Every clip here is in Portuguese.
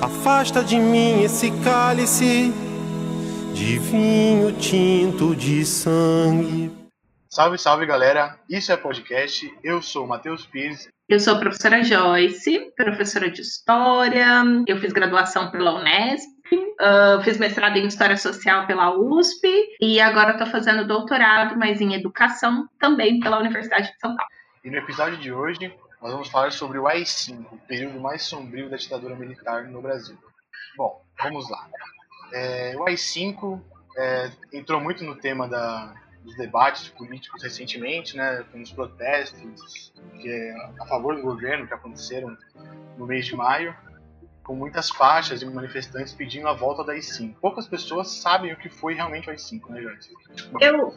Afasta de mim esse cálice de vinho tinto de sangue. Salve, salve galera! Isso é podcast. Eu sou o Matheus Pires. Eu sou a professora Joyce, professora de História. Eu fiz graduação pela Unesp, uh, fiz mestrado em História Social pela USP e agora estou fazendo doutorado, mas em Educação, também pela Universidade de São Paulo. E no episódio de hoje, nós vamos falar sobre o AI-5, o período mais sombrio da ditadura militar no Brasil. Bom, vamos lá. É, o AI-5 é, entrou muito no tema da, dos debates políticos recentemente, né, com os protestos que, é a favor do governo que aconteceram no mês de maio, com muitas faixas de manifestantes pedindo a volta da AI-5. Poucas pessoas sabem o que foi realmente o AI-5, né, Joyce? Eu,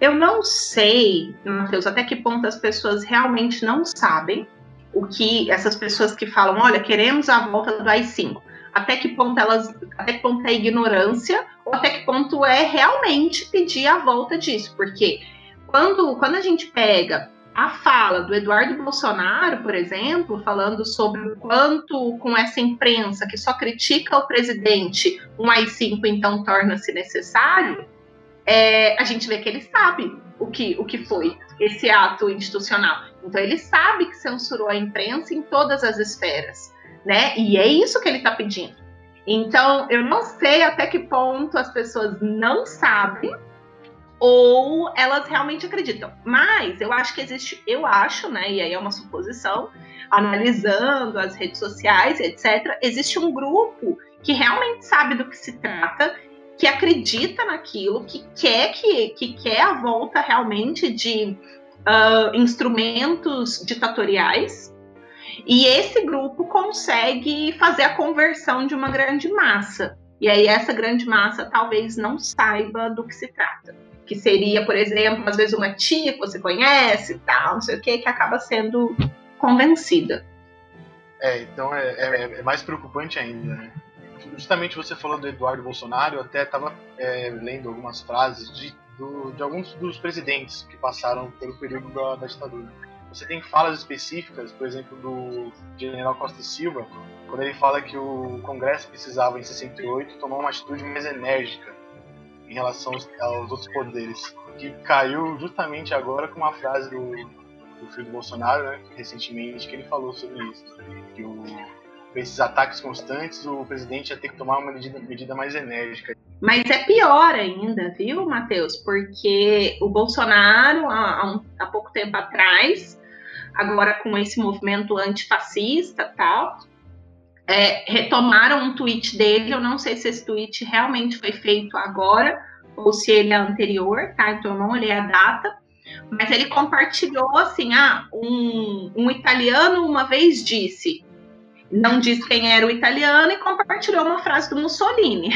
eu não sei, Matheus, até que ponto as pessoas realmente não sabem o que essas pessoas que falam, olha, queremos a volta do AI-5. Até que ponto elas, até que ponto é ignorância ou até que ponto é realmente pedir a volta disso? Porque quando, quando a gente pega a fala do Eduardo Bolsonaro, por exemplo, falando sobre o quanto com essa imprensa que só critica o presidente, um AI-5 então torna-se necessário, é, a gente vê que ele sabe o que, o que foi esse ato institucional. Então ele sabe que censurou a imprensa em todas as esferas, né? E é isso que ele está pedindo. Então eu não sei até que ponto as pessoas não sabem ou elas realmente acreditam. Mas eu acho que existe, eu acho, né? E aí é uma suposição, analisando as redes sociais, etc. Existe um grupo que realmente sabe do que se trata que acredita naquilo, que quer que, que quer a volta realmente de uh, instrumentos ditatoriais. E esse grupo consegue fazer a conversão de uma grande massa. E aí essa grande massa talvez não saiba do que se trata. Que seria, por exemplo, às vezes uma tia que você conhece, tal, não sei o que, que acaba sendo convencida. É, então é, é, é mais preocupante ainda, né? Justamente você falou do Eduardo Bolsonaro, eu até estava é, lendo algumas frases de, do, de alguns dos presidentes que passaram pelo período da, da, ditadura. Você tem falas específicas, por exemplo, do general Costa e Silva, quando ele fala que o Congresso precisava, em 68, tomar uma atitude mais enérgica em relação aos, aos outros poderes, que caiu justamente agora com uma frase do, do filho do Bolsonaro, né, recentemente, que ele falou sobre isso, que o esses ataques constantes, o presidente ia ter que tomar uma medida, medida mais enérgica. Mas é pior ainda, viu, Matheus? Porque o Bolsonaro, há, há pouco tempo atrás, agora com esse movimento antifascista tal, é, retomaram um tweet dele. Eu não sei se esse tweet realmente foi feito agora ou se ele é anterior, tá? Então eu não olhei a data. Mas ele compartilhou assim: ah, um, um italiano uma vez disse não disse quem era o italiano e compartilhou uma frase do Mussolini.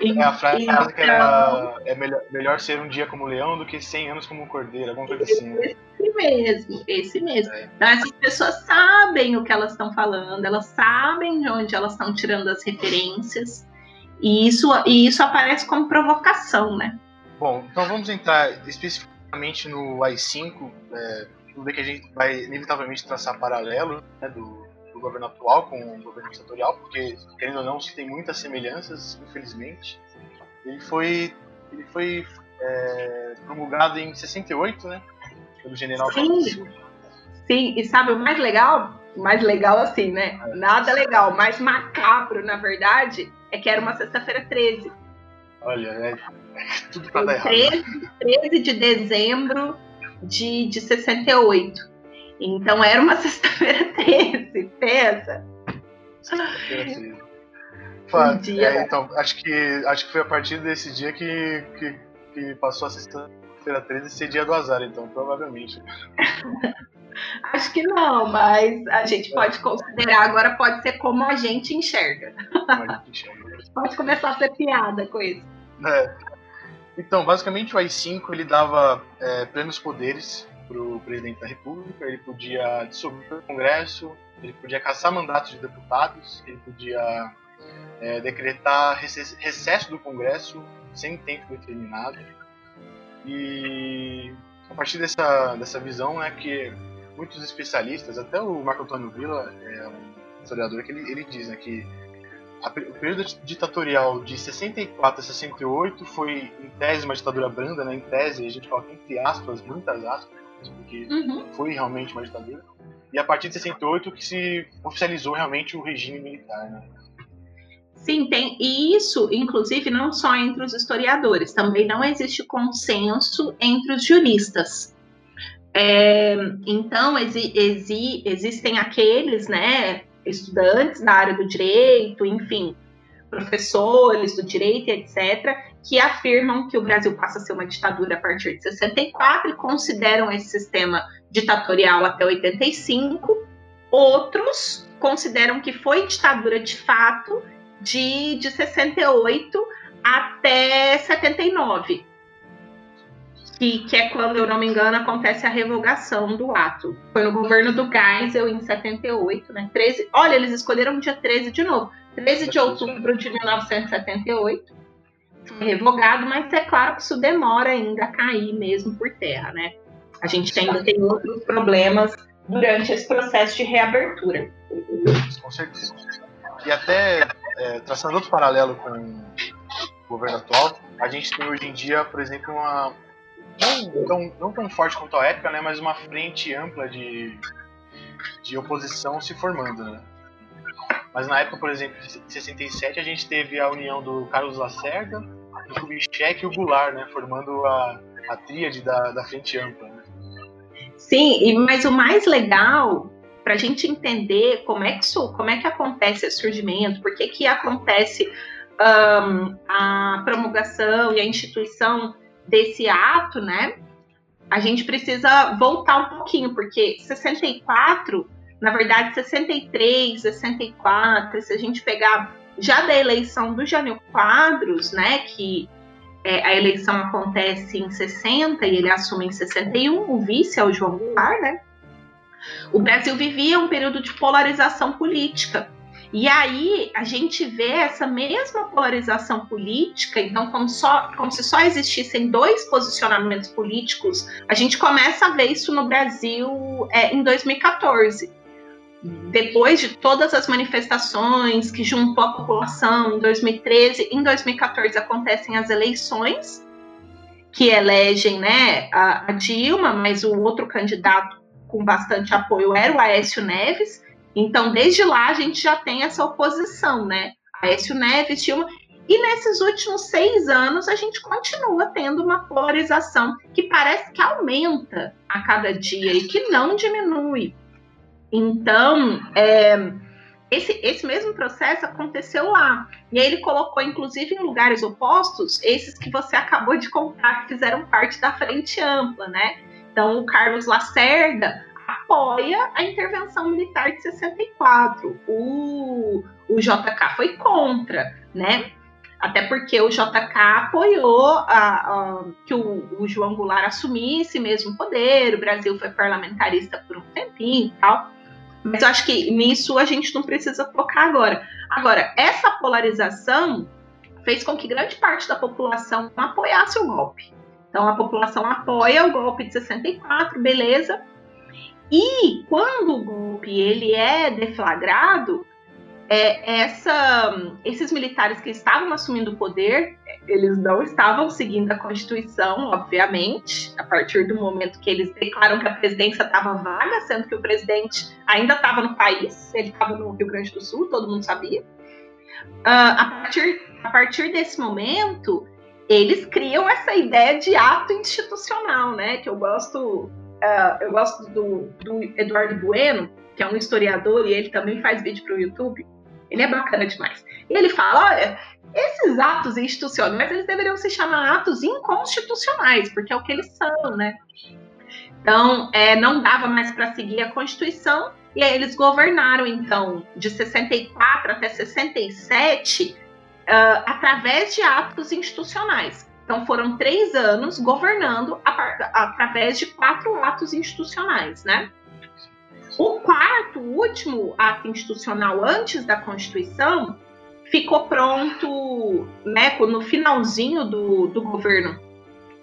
é a frase, então, que era é melhor, melhor, ser um dia como leão do que 100 anos como um cordeiro, alguma coisa assim. Né? Esse mesmo, esse mesmo. É. Então, essas pessoas sabem o que elas estão falando, elas sabem de onde elas estão tirando as referências, e isso, e isso aparece como provocação, né? Bom, então vamos entrar especificamente no AI-5, é, tudo bem que a gente vai inevitavelmente traçar paralelo né, do, do governo atual com o governo ditatorial, porque, querendo ou não, se tem muitas semelhanças, infelizmente. Ele foi, ele foi é, promulgado em 68, né? Pelo general Sim. Sim, e sabe o mais legal? Mais legal assim, né? É. Nada legal, mais macabro, na verdade, é que era uma sexta-feira 13. Olha, é, é tudo pra dar errado. 13, 13 de dezembro de, de 68. Então era uma sexta-feira 13, pensa. Um dia... É, então, acho que, acho que foi a partir desse dia que, que, que passou a sexta-feira 13 ser dia do azar, então, provavelmente. acho que não, mas a gente é. pode considerar, agora pode ser como a gente enxerga. Como a gente enxerga. pode começar a ser piada com isso. É. Então, basicamente o AI-5 ele dava é, plenos poderes para o presidente da República, ele podia dissolver o Congresso, ele podia caçar mandatos de deputados, ele podia é, decretar recesso do Congresso sem tempo determinado. E a partir dessa, dessa visão, né, que muitos especialistas, até o Marco Antônio Villa, é um historiador, que ele, ele diz né, que a, o período ditatorial de 64 a 68 foi, em tese, uma ditadura branda, né? Em tese, a gente coloca entre aspas, muitas aspas, porque uhum. foi realmente uma ditadura. E a partir de 68 que se oficializou realmente o regime militar, né? Sim, tem. E isso, inclusive, não só entre os historiadores, também não existe consenso entre os juristas. É, então, exi, exi, existem aqueles, né, estudantes da área do direito, enfim, professores do direito, etc., que afirmam que o Brasil passa a ser uma ditadura a partir de 64 e consideram esse sistema ditatorial até 85. Outros consideram que foi ditadura de fato de, de 68 até 79 que, que é quando, eu não me engano, acontece a revogação do ato. Foi no governo do Geisel em 78, né? 13, olha, eles escolheram dia 13 de novo. 13 de outubro de 1978. Foi revogado, mas é claro que isso demora ainda a cair mesmo por terra, né? A gente ainda tem outros problemas durante esse processo de reabertura. Com certeza. E até é, traçando outro paralelo com o governo atual, a gente tem hoje em dia, por exemplo, uma, não tão, não tão forte quanto a época, né, mas uma frente ampla de, de oposição se formando. Né? Mas na época, por exemplo, em 67, a gente teve a união do Carlos Lacerda, do Kubitschek e o Goulart, né, formando a, a tríade da, da frente ampla. Né? Sim, mas o mais legal para a gente entender como é que isso, como é que acontece esse surgimento, por que que acontece um, a promulgação e a instituição desse ato, né? A gente precisa voltar um pouquinho, porque 64, na verdade, 63, 64, se a gente pegar já da eleição do Jânio Quadros, né, que é, a eleição acontece em 60 e ele assume em 61, o vice é o João Goulart, né? O Brasil vivia um período de polarização política. E aí a gente vê essa mesma polarização política, então como, só, como se só existissem dois posicionamentos políticos, a gente começa a ver isso no Brasil é, em 2014. Depois de todas as manifestações que juntou a população em 2013, em 2014 acontecem as eleições que elegem né, a, a Dilma, mas o outro candidato com bastante apoio era o Aécio Neves. Então, desde lá, a gente já tem essa oposição, né? Aécio Neves, Dilma. E nesses últimos seis anos, a gente continua tendo uma polarização que parece que aumenta a cada dia e que não diminui. Então, é, esse, esse mesmo processo aconteceu lá. E aí ele colocou, inclusive, em lugares opostos, esses que você acabou de contar, que fizeram parte da frente ampla, né? Então, o Carlos Lacerda apoia a intervenção militar de 64. O, o JK foi contra, né? Até porque o JK apoiou a, a, que o, o, João Goulart assumisse mesmo poder, o Brasil foi parlamentarista por um tempinho e tal. Mas eu acho que nisso a gente não precisa focar agora. Agora, essa polarização fez com que grande parte da população apoiasse o golpe. Então a população apoia o golpe de 64, beleza. E quando o golpe ele é deflagrado, é, essa, esses militares que estavam assumindo o poder, eles não estavam seguindo a Constituição, obviamente, a partir do momento que eles declaram que a presidência estava vaga, sendo que o presidente ainda estava no país, ele estava no Rio Grande do Sul, todo mundo sabia. Uh, a, partir, a partir desse momento, eles criam essa ideia de ato institucional, né? Que eu gosto, uh, eu gosto do, do, Eduardo Bueno, que é um historiador e ele também faz vídeo para o YouTube. Ele é bacana demais. E ele fala, olha, esses atos institucionais eles deveriam se chamar atos inconstitucionais, porque é o que eles são, né? Então, é, não dava mais para seguir a Constituição e aí eles governaram então de 64 até 67 uh, através de atos institucionais. Então, foram três anos governando a, através de quatro atos institucionais, né? O quarto, último ato institucional antes da Constituição ficou pronto né, no finalzinho do, do governo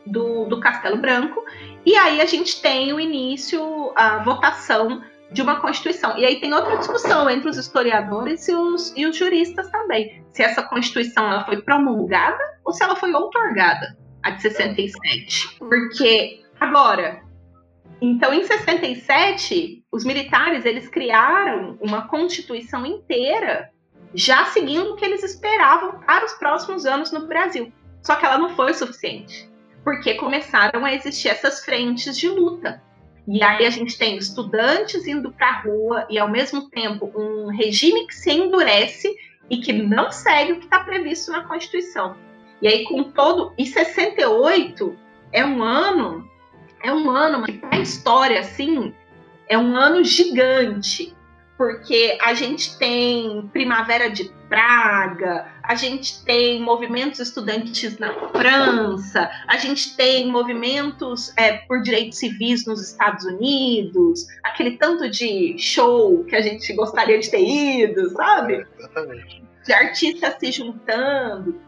do, do Castelo Branco. E aí a gente tem o início, a votação de uma Constituição. E aí tem outra discussão entre os historiadores e os, e os juristas também. Se essa Constituição ela foi promulgada ou se ela foi outorgada, a de 67. Porque, agora, então em 67, os militares eles criaram uma Constituição inteira já seguindo o que eles esperavam para os próximos anos no Brasil. Só que ela não foi suficiente, porque começaram a existir essas frentes de luta. E aí a gente tem estudantes indo para a rua e, ao mesmo tempo, um regime que se endurece e que não segue o que está previsto na Constituição. E aí, com todo. E 68 é um ano, é um ano, mas para a história, assim, é um ano gigante porque a gente tem Primavera de Praga, a gente tem movimentos estudantis na França, a gente tem movimentos é, por direitos civis nos Estados Unidos, aquele tanto de show que a gente gostaria de ter ido, sabe? Exatamente. De artistas se juntando.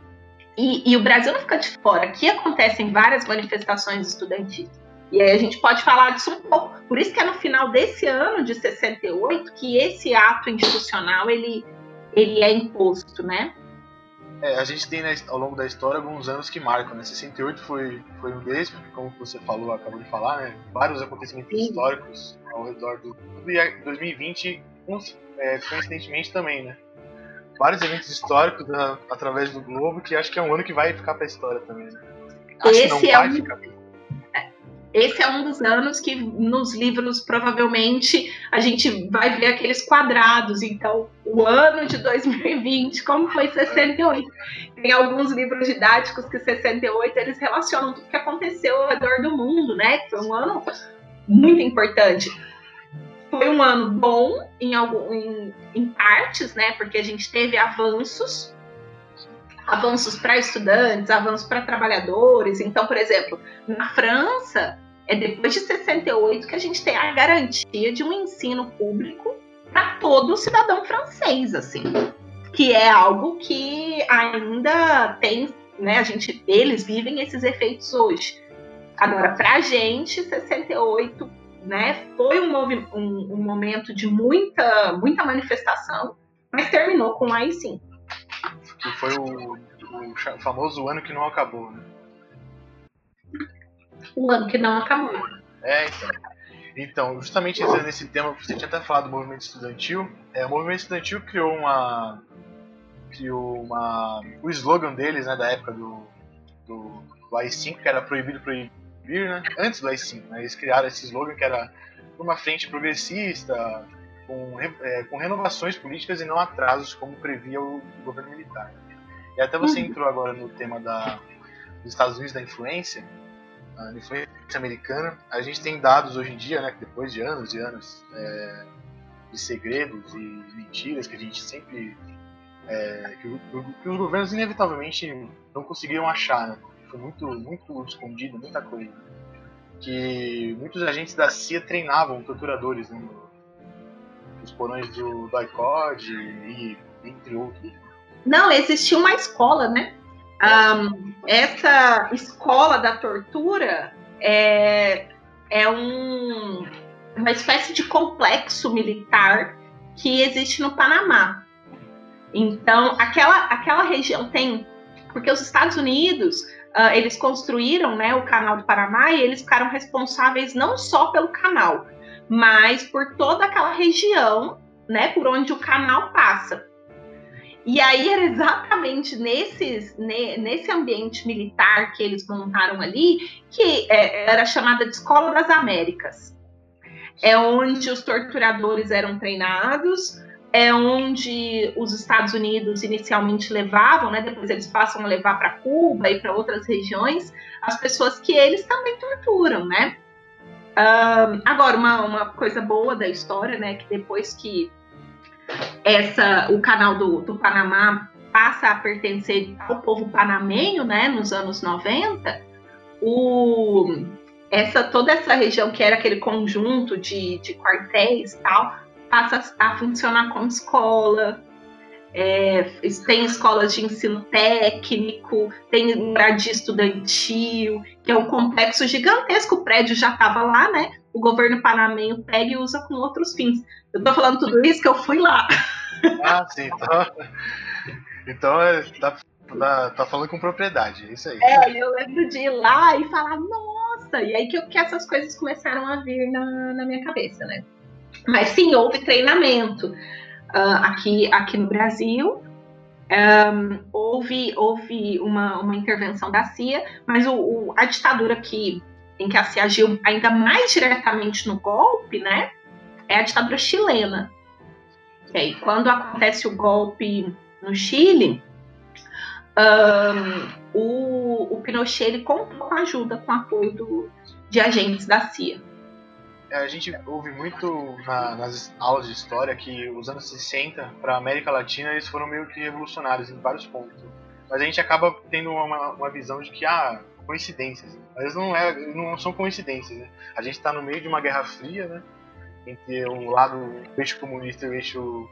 E, e o Brasil não fica de fora. Aqui acontecem várias manifestações estudantis. E aí a gente pode falar disso um pouco. Por isso que é no final desse ano de 68 que esse ato institucional ele, ele é imposto, né? É, a gente tem né, ao longo da história alguns anos que marcam, né? 68 foi, foi um desses, como você falou, acabou de falar, né? Vários acontecimentos Sim. históricos ao redor do e 2020, é, coincidentemente também, né? Vários eventos históricos né, através do globo que acho que é um ano que vai ficar para a história também. Né? Acho Esse que não é vai um... ficar esse é um dos anos que nos livros provavelmente a gente vai ver aqueles quadrados. Então, o ano de 2020, como foi 68. Tem alguns livros didáticos que 68 eles relacionam tudo que aconteceu ao redor do mundo, né? Foi um ano muito importante. Foi um ano bom em, algum, em, em partes, né? Porque a gente teve avanços avanços para estudantes, avanços para trabalhadores. Então, por exemplo, na França, é depois de 68 que a gente tem a garantia de um ensino público para todo cidadão francês, assim, que é algo que ainda tem, né? A gente, eles vivem esses efeitos hoje. Agora, para a gente, 68, né, foi um, um, um momento de muita, muita manifestação, mas terminou com o AI-5 que foi o, o famoso ano que não acabou, né? O ano que não acabou. É, então. Então, justamente nesse tema, você tinha até falado do movimento estudantil. É, o movimento estudantil criou uma. criou uma. o slogan deles, né, da época do, do, do AI-5, que era proibido proibir, né? Antes do AI-5, né? Eles criaram esse slogan que era uma frente progressista, com, é, com renovações políticas e não atrasos, como previa o, governo militar. E até você uhum. entrou agora no tema da, dos Estados Unidos da influência, a influência americana. A gente tem dados hoje em dia, né, que depois de anos e anos é, de segredos e mentiras que a gente sempre. É, que, que, os governos inevitavelmente não conseguiram achar, né? Foi muito, muito escondido, muita coisa. Que muitos agentes da CIA treinavam torturadores né, os porões do, do ICOD e entre outros. Não, existia uma escola, né? Um, essa escola da tortura é, é um, uma espécie de complexo militar que existe no Panamá. Então, aquela, aquela região tem. Porque os Estados Unidos uh, eles construíram né, o canal do Panamá e eles ficaram responsáveis não só pelo canal, mas por toda aquela região, né, por onde o canal passa. E aí era exatamente nesses, nesse ambiente militar que eles montaram ali, que é, era chamada de Escola das Américas. É onde os torturadores eram treinados, é onde os Estados Unidos inicialmente levavam, né, depois eles passam a levar para Cuba e para outras regiões, as pessoas que eles também torturam, né? Um, agora, uma, uma coisa boa da história, né, que depois que essa, o canal do, do Panamá passa a pertencer ao povo panamenho, né, nos anos 90, o, essa, toda essa região que era aquele conjunto de, de quartéis tal, passa a funcionar como escola, é, tem escolas de ensino técnico, tem moradia estudantil, que é um complexo gigantesco. O prédio já estava lá, né? o governo panamenho pega e usa com outros fins. Eu tô falando tudo isso que eu fui lá. Ah, sim. Então, então é, tá, tá, tá, falando com propriedade, é isso aí. É, eu lembro de ir lá e falar, nossa! E aí que, que essas coisas começaram a vir na, na minha cabeça, né? Mas sim, houve treinamento uh, aqui, aqui no Brasil. Um, houve houve uma, uma intervenção da CIA, mas o, o, a ditadura que, em que a CIA agiu ainda mais diretamente no golpe, né, é a ditadura chilena. E aí, quando acontece o golpe no Chile, um, o, o Pinochet ele contou com ajuda, com apoio do, de agentes da CIA. É, a gente ouve muito na, nas aulas de história que os anos 60 para a América Latina eles foram meio que revolucionários em vários pontos. Mas a gente acaba tendo uma, uma visão de que ah, coincidências. Mas não é, não são coincidências. Né? A gente está no meio de uma guerra fria, né? Entre o lado o eixo comunista e o eixo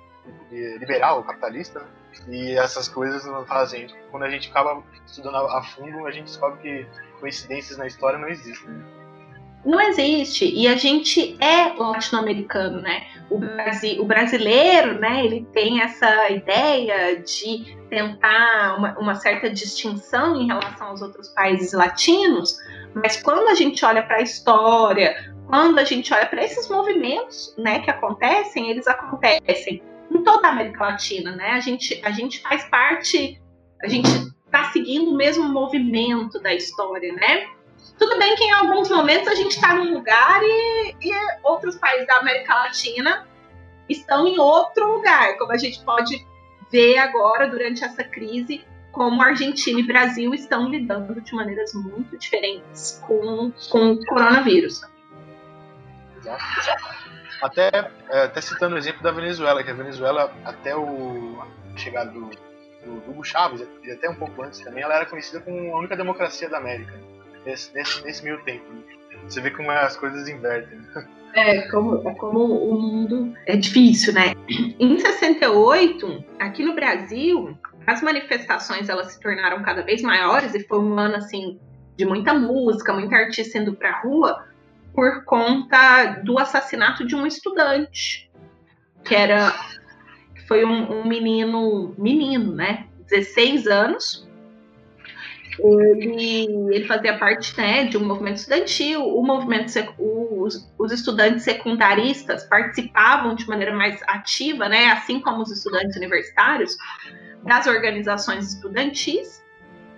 liberal, capitalista, né? e essas coisas fazem. Quando a gente acaba estudando a fundo, a gente descobre que coincidências na história não existem. Né? Não existe. E a gente é latino-americano, né? O, Brasi o brasileiro, né? Ele tem essa ideia de tentar uma, uma, certa distinção em relação aos outros países latinos, mas quando a gente olha para a história, quando a gente olha para esses movimentos, né, que acontecem, eles acontecem em toda a América Latina, né? A gente, a gente faz parte, a gente está seguindo o mesmo movimento da história, né? Tudo bem que em alguns momentos a gente está num lugar e, e outros países da América Latina estão em outro lugar, como a gente pode ver agora durante essa crise, como Argentina e Brasil estão lidando de maneiras muito diferentes com, com o coronavírus. Até, é, até citando o exemplo da Venezuela, que a Venezuela, até o chegada do, do Hugo Chávez, e até um pouco antes também, ela era conhecida como a única democracia da América nesse, nesse, nesse meio tempo. Você vê como as coisas invertem. É como, é como o mundo é difícil, né? Em 68, aqui no Brasil, as manifestações elas se tornaram cada vez maiores e foi um ano assim de muita música, muita artista indo pra rua por conta do assassinato de um estudante, que era foi um, um menino, menino, né? 16 anos, ele, ele fazia parte né, de um movimento estudantil, o movimento os, os, estudantes secundaristas participavam de maneira mais ativa, né, assim como os estudantes universitários, das organizações estudantis.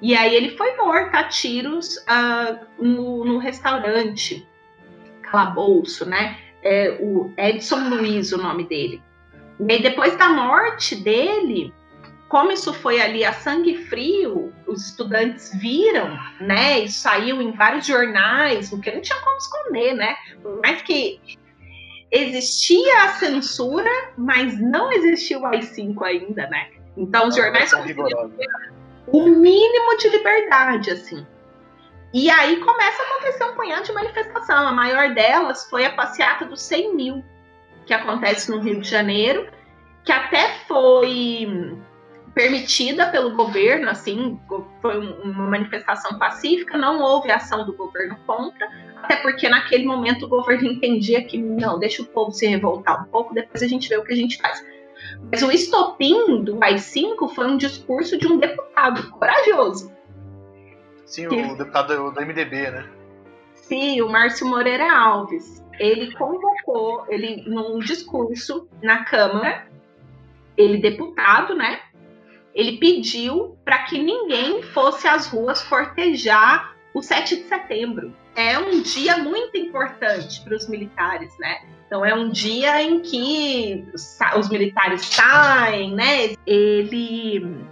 E aí ele foi morto a tiros uh, no, no, restaurante Calabouço, né? É, o Edson Luiz, o nome dele. E aí, depois da morte dele, como isso foi ali a sangue frio, os estudantes viram, né? E saiu em vários jornais, porque não tinha como esconder, né? Por mais que existia a censura, mas não existia o AI-5 ainda, né? Então os jornais o mínimo de liberdade, assim. E aí começa a acontecer um punhado de manifestação. A maior delas foi a passeata dos 100 mil, que acontece no Rio de Janeiro, que até foi permitida pelo governo, assim, foi uma manifestação pacífica, não houve ação do governo contra, até porque naquele momento o governo entendia que não, deixa o povo se revoltar um pouco, depois a gente vê o que a gente faz. Mas o estopim do AI-5 foi um discurso de um deputado corajoso. Sim, que... o deputado do MDB, né? Sim, o Márcio Moreira Alves. Ele convocou, ele num discurso na Câmara, ele deputado, né? Ele pediu para que ninguém fosse às ruas fortejar o 7 de setembro. É um dia muito importante para os militares, né? Então é um dia em que os militares saem, né? Ele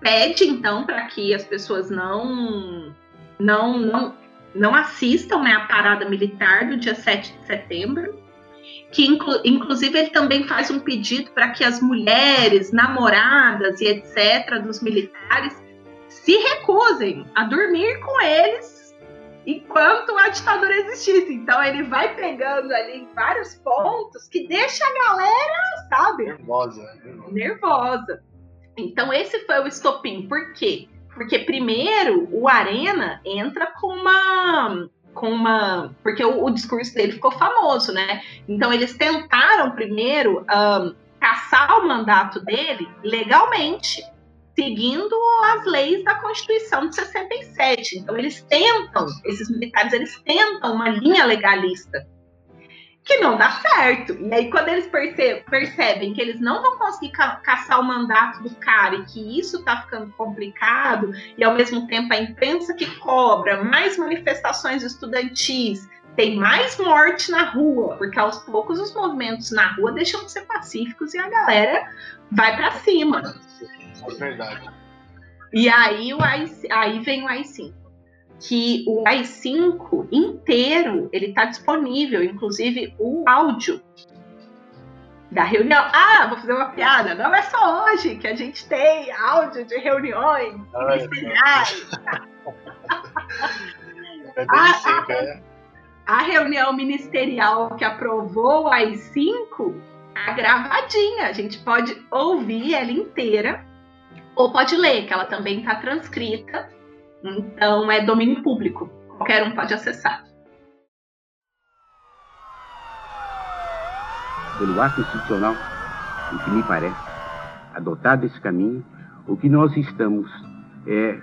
pede então para que as pessoas não não não não assistam né, à parada militar do dia 7 de setembro que inclu inclusive ele também faz um pedido para que as mulheres, namoradas e etc. dos militares se recusem a dormir com eles enquanto a ditadura existisse. Então ele vai pegando ali vários pontos que deixa a galera, sabe? Nervosa. Nervosa. Então esse foi o estopim. Por quê? Porque primeiro o Arena entra com uma com uma. Porque o, o, discurso dele ficou famoso, né? Então eles tentaram primeiro um, caçar o mandato dele legalmente, seguindo as leis da Constituição de 67. Então eles tentam, esses militares, eles tentam uma linha legalista que não dá certo. E aí, quando eles percebem, percebem que eles não vão conseguir ca caçar o mandato do cara e que isso tá ficando complicado, e ao mesmo tempo a imprensa que cobra mais manifestações estudantis, tem mais morte na rua, porque aos poucos os movimentos na rua deixam de ser pacíficos e a galera vai para cima. É verdade. E aí, aí vem o AI-5 que o AI5 inteiro ele está disponível, inclusive o áudio da reunião. Ah, vou fazer uma piada. Não é só hoje que a gente tem áudio de reuniões ministeriais. É a, a, é. a, reunião ministerial que aprovou o AI5 tá gravadinha. A gente pode ouvir ela inteira ou pode ler, que ela também está transcrita então é domínio público, qualquer um pode acessar. Pelo ato institucional, o que me parece, adotado esse caminho, o que nós estamos é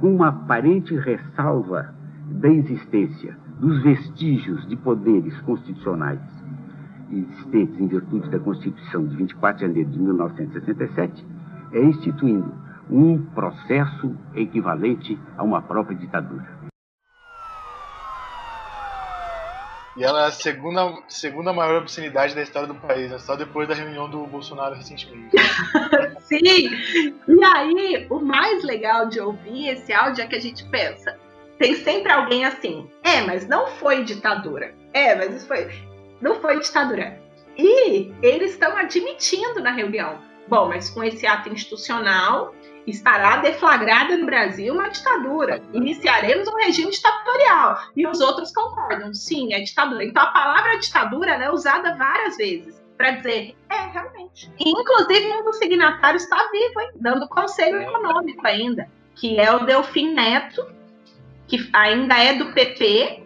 com uma aparente ressalva da existência dos vestígios de poderes constitucionais existentes em virtude da Constituição de 24 de janeiro de 1967, é instituindo um processo equivalente a uma própria ditadura. E ela é a segunda, segunda maior obscenidade da história do país, né? só depois da reunião do Bolsonaro recentemente. Sim! E aí, o mais legal de ouvir esse áudio é que a gente pensa: tem sempre alguém assim, é, mas não foi ditadura. É, mas isso foi. Não foi ditadura. E eles estão admitindo na reunião. Bom, mas com esse ato institucional, estará deflagrada no Brasil uma ditadura. Iniciaremos um regime ditatorial. E os outros concordam, sim, é ditadura. Então a palavra ditadura é usada várias vezes para dizer, é, realmente. E, inclusive, um dos signatários está vivo, hein, dando conselho econômico ainda, que é o Delfim Neto, que ainda é do PP,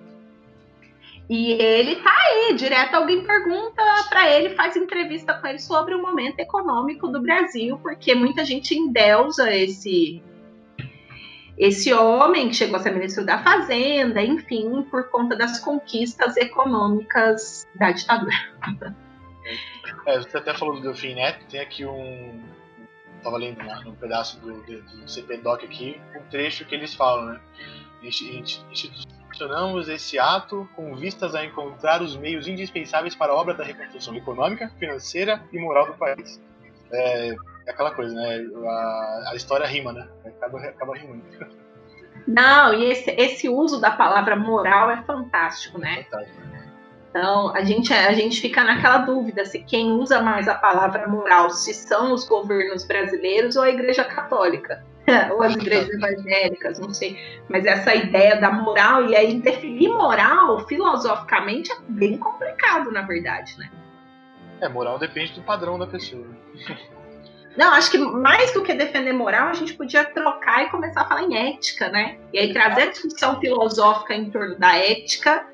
e ele tá aí, direto alguém pergunta para ele, faz entrevista com ele sobre o momento econômico do Brasil, porque muita gente endeusa esse esse homem que chegou a ser ministro da Fazenda, enfim, por conta das conquistas econômicas da ditadura. É, você até falou do Delfim Neto, tem aqui um. Estava lendo um pedaço do, do, do CPDOC aqui, um trecho que eles falam, né? Institucionamos esse ato com vistas a encontrar os meios indispensáveis para a obra da reconstrução econômica, financeira e moral do país. É, é aquela coisa, né? A, a, história rima, né? Acaba, acaba rimando. Não, e esse, esse uso da palavra moral é fantástico, né? Fantástico. Então, a gente, a gente fica naquela dúvida se quem usa mais a palavra moral, se são os governos brasileiros ou a Igreja Católica. ou as igrejas evangélicas, não sei. Mas essa ideia da moral, e aí definir moral filosoficamente é bem complicado, na verdade, né? É, moral depende do padrão da pessoa. Não, acho que mais do que defender moral, a gente podia trocar e começar a falar em ética, né? E aí trazer a discussão filosófica em torno da ética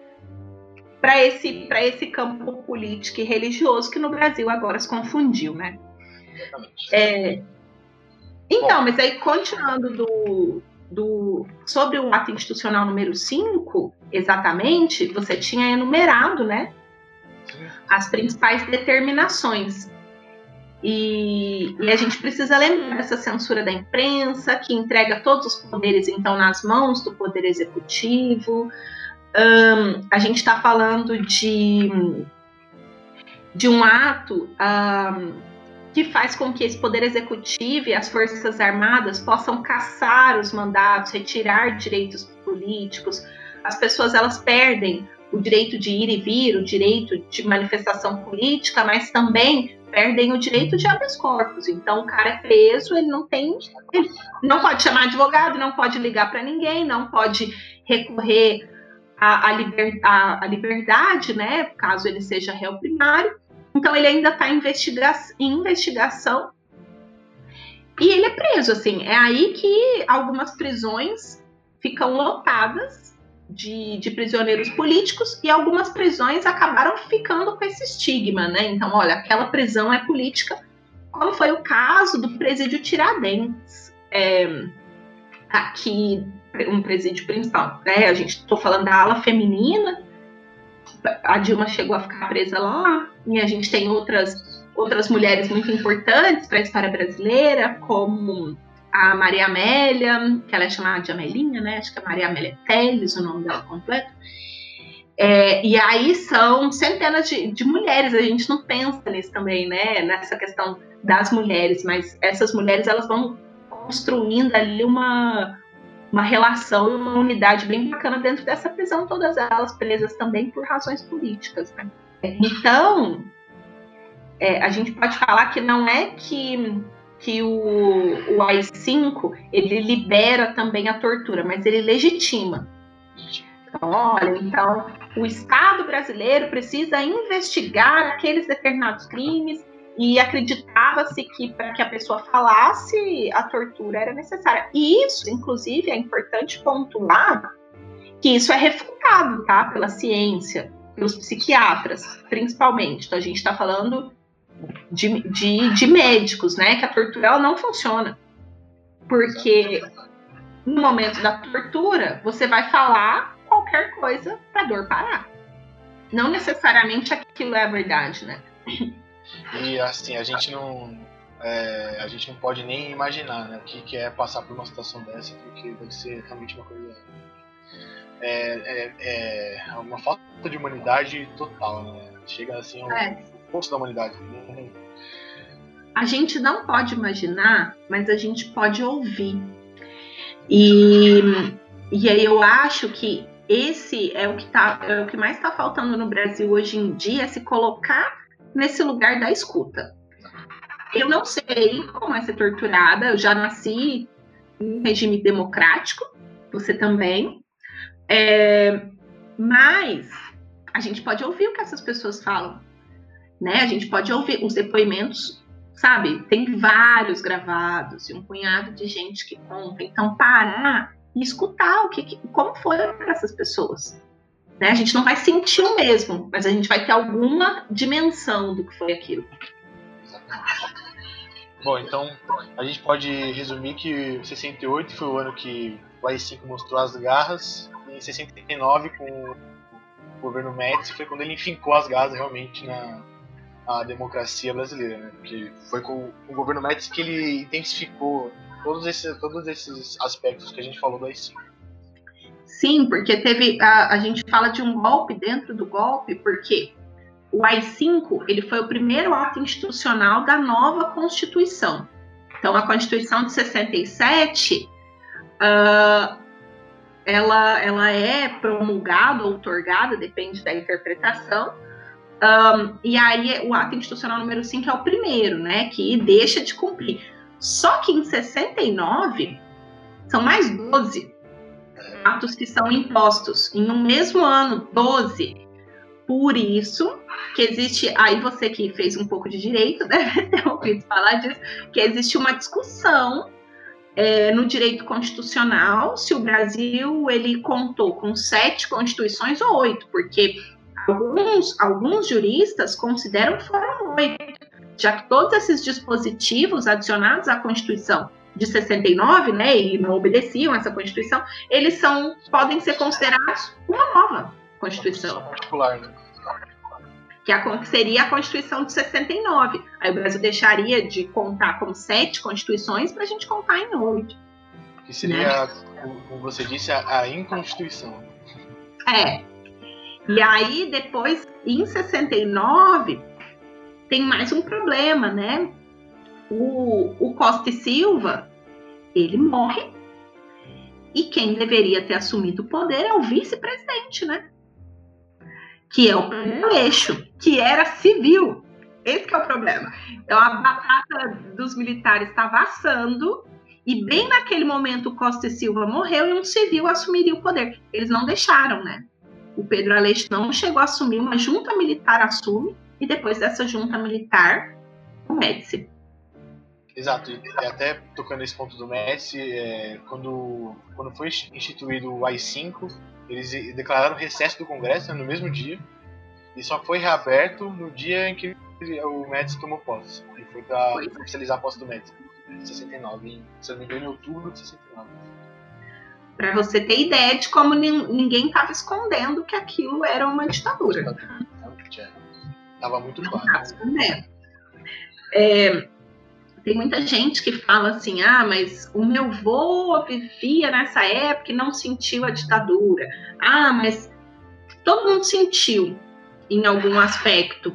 para esse, esse campo político e religioso que no Brasil agora se confundiu, né? É, então, mas aí continuando do, do, sobre o ato institucional número 5, exatamente, você tinha enumerado, né? As principais determinações. E, e, a gente precisa lembrar dessa censura da imprensa, que entrega todos os poderes, então, nas mãos do Poder Executivo. Um, a gente está falando de, de um ato um, que faz com que esse poder executivo e as forças armadas possam caçar os mandatos, retirar direitos políticos. As pessoas elas perdem o direito de ir e vir, o direito de manifestação política, mas também perdem o direito de habeas corpus. Então, o cara é preso, ele não tem, ele não pode chamar advogado, não pode ligar para ninguém, não pode recorrer à, à, liber, à, à liberdade, né, caso ele seja réu primário. Então ele ainda está em, investiga em investigação e ele é preso, assim. É aí que algumas prisões ficam lotadas de, de, prisioneiros políticos e algumas prisões acabaram ficando com esse estigma, né? Então, olha, aquela prisão é política, como foi o caso do presídio Tiradentes, é, aqui um presídio principal, né? A gente estou falando da ala feminina, a Dilma chegou a ficar presa lá, e a gente tem outras outras mulheres muito importantes para a história brasileira, como a Maria Amélia, que ela é chamada de Amelinha, né? Acho que é Maria Amélia Teles, o nome dela completo. É, e aí são centenas de, de, mulheres, a gente não pensa nisso também, né? Nessa questão das mulheres, mas essas mulheres elas vão construindo ali uma, uma relação, uma unidade bem bacana dentro dessa prisão, todas elas presas também por razões políticas, né? Então, é, a gente pode falar que não é que, que o, o AI-5 ele libera também a tortura, mas ele legitima. Então, olha, então o Estado brasileiro precisa investigar aqueles determinados crimes e acreditava-se que para que a pessoa falasse a tortura era necessária. E isso, inclusive, é importante pontuar que isso é refutado, tá, pela ciência, pelos psiquiatras, principalmente. Então a gente está falando de, de, de, médicos, né, que a tortura ela não funciona, porque no momento da tortura você vai falar qualquer coisa para dor parar. Não necessariamente aquilo é a verdade, né? E assim, a gente não. É, a gente não pode nem imaginar né, o que, que é passar por uma situação dessa, porque deve ser realmente uma coisa. É, é, é uma falta de humanidade total, né? Chega assim ao é. da humanidade. A gente não pode imaginar, mas a gente pode ouvir. E, e aí eu acho que esse é o que, tá, é o que mais está faltando no Brasil hoje em dia, é se colocar nesse lugar da escuta. Eu não sei como é ser torturada, eu já nasci em regime democrático, você também. É, mas a gente pode ouvir o que essas pessoas falam, né? A gente pode ouvir os depoimentos, sabe? Tem vários gravados e um punhado de gente que conta. Então parar e escutar o que, como foi para essas pessoas. Né? A gente não vai sentir o mesmo, mas a gente vai ter alguma dimensão do que foi aquilo. Bom, então a gente pode resumir que 68 foi o ano que o AI-5 mostrou as garras, e em 69, com o governo Médici, foi quando ele enfincou as garras realmente na, na democracia brasileira. Né? Porque foi com o governo Médici que ele intensificou todos esses, todos esses aspectos que a gente falou do AI-5. Sim, porque teve a, a gente fala de um golpe dentro do golpe, porque o AI-5 ele foi o primeiro ato institucional da nova Constituição. Então, a Constituição de 67, uh, ah, ela, ela é promulgada ou otorgada, depende da interpretação, um, e aí o ato institucional número 5 é o primeiro, né, que deixa de cumprir. Só que em 69, são mais 12 atos que são impostos em um mesmo ano, 12. Por isso que existe, aí você que fez um pouco de direito, deve ter ouvido falar disso, que existe uma discussão é, no direito constitucional se o Brasil ele contou com sete constituições ou oito, porque alguns, alguns juristas consideram que foram oito, já que todos esses dispositivos adicionados à Constituição de 69, né, e não obedeciam essa Constituição, eles são podem ser considerados uma nova Constituição. particular, né? Que, a, que seria a Constituição de 69. Aí o Brasil deixaria de contar como sete constituições para a gente contar em oito. Que seria, né? como você disse, a, a inconstituição. É. E aí, depois, em 69, tem mais um problema, né? O, o Costa e Silva, ele morre e quem deveria ter assumido o poder é o vice-presidente, né? Que é o primeiro eixo, que era civil. Esse é o problema. Então a batata dos militares estava assando e bem naquele momento o Costa e Silva morreu e um civil assumiria o poder. Eles não deixaram, né? O Pedro Aleixo não chegou a assumir, uma junta militar assume e depois dessa junta militar, o Médici Exato, e até tocando nesse ponto do Messi, é, quando, quando foi instituído o AI-5, eles declararam recesso do Congresso né, no mesmo dia, e só foi reaberto no dia em que o Médici tomou posse, e foi para oficializar a posse do Médici, em 69, em, se não me engano, em outubro de 69. Para você ter ideia de como ninguém estava escondendo que aquilo era uma ditadura. Estava muito claro. É, tem muita gente que fala assim: ah, mas o meu vô vivia nessa época e não sentiu a ditadura. Ah, mas todo mundo sentiu em algum aspecto.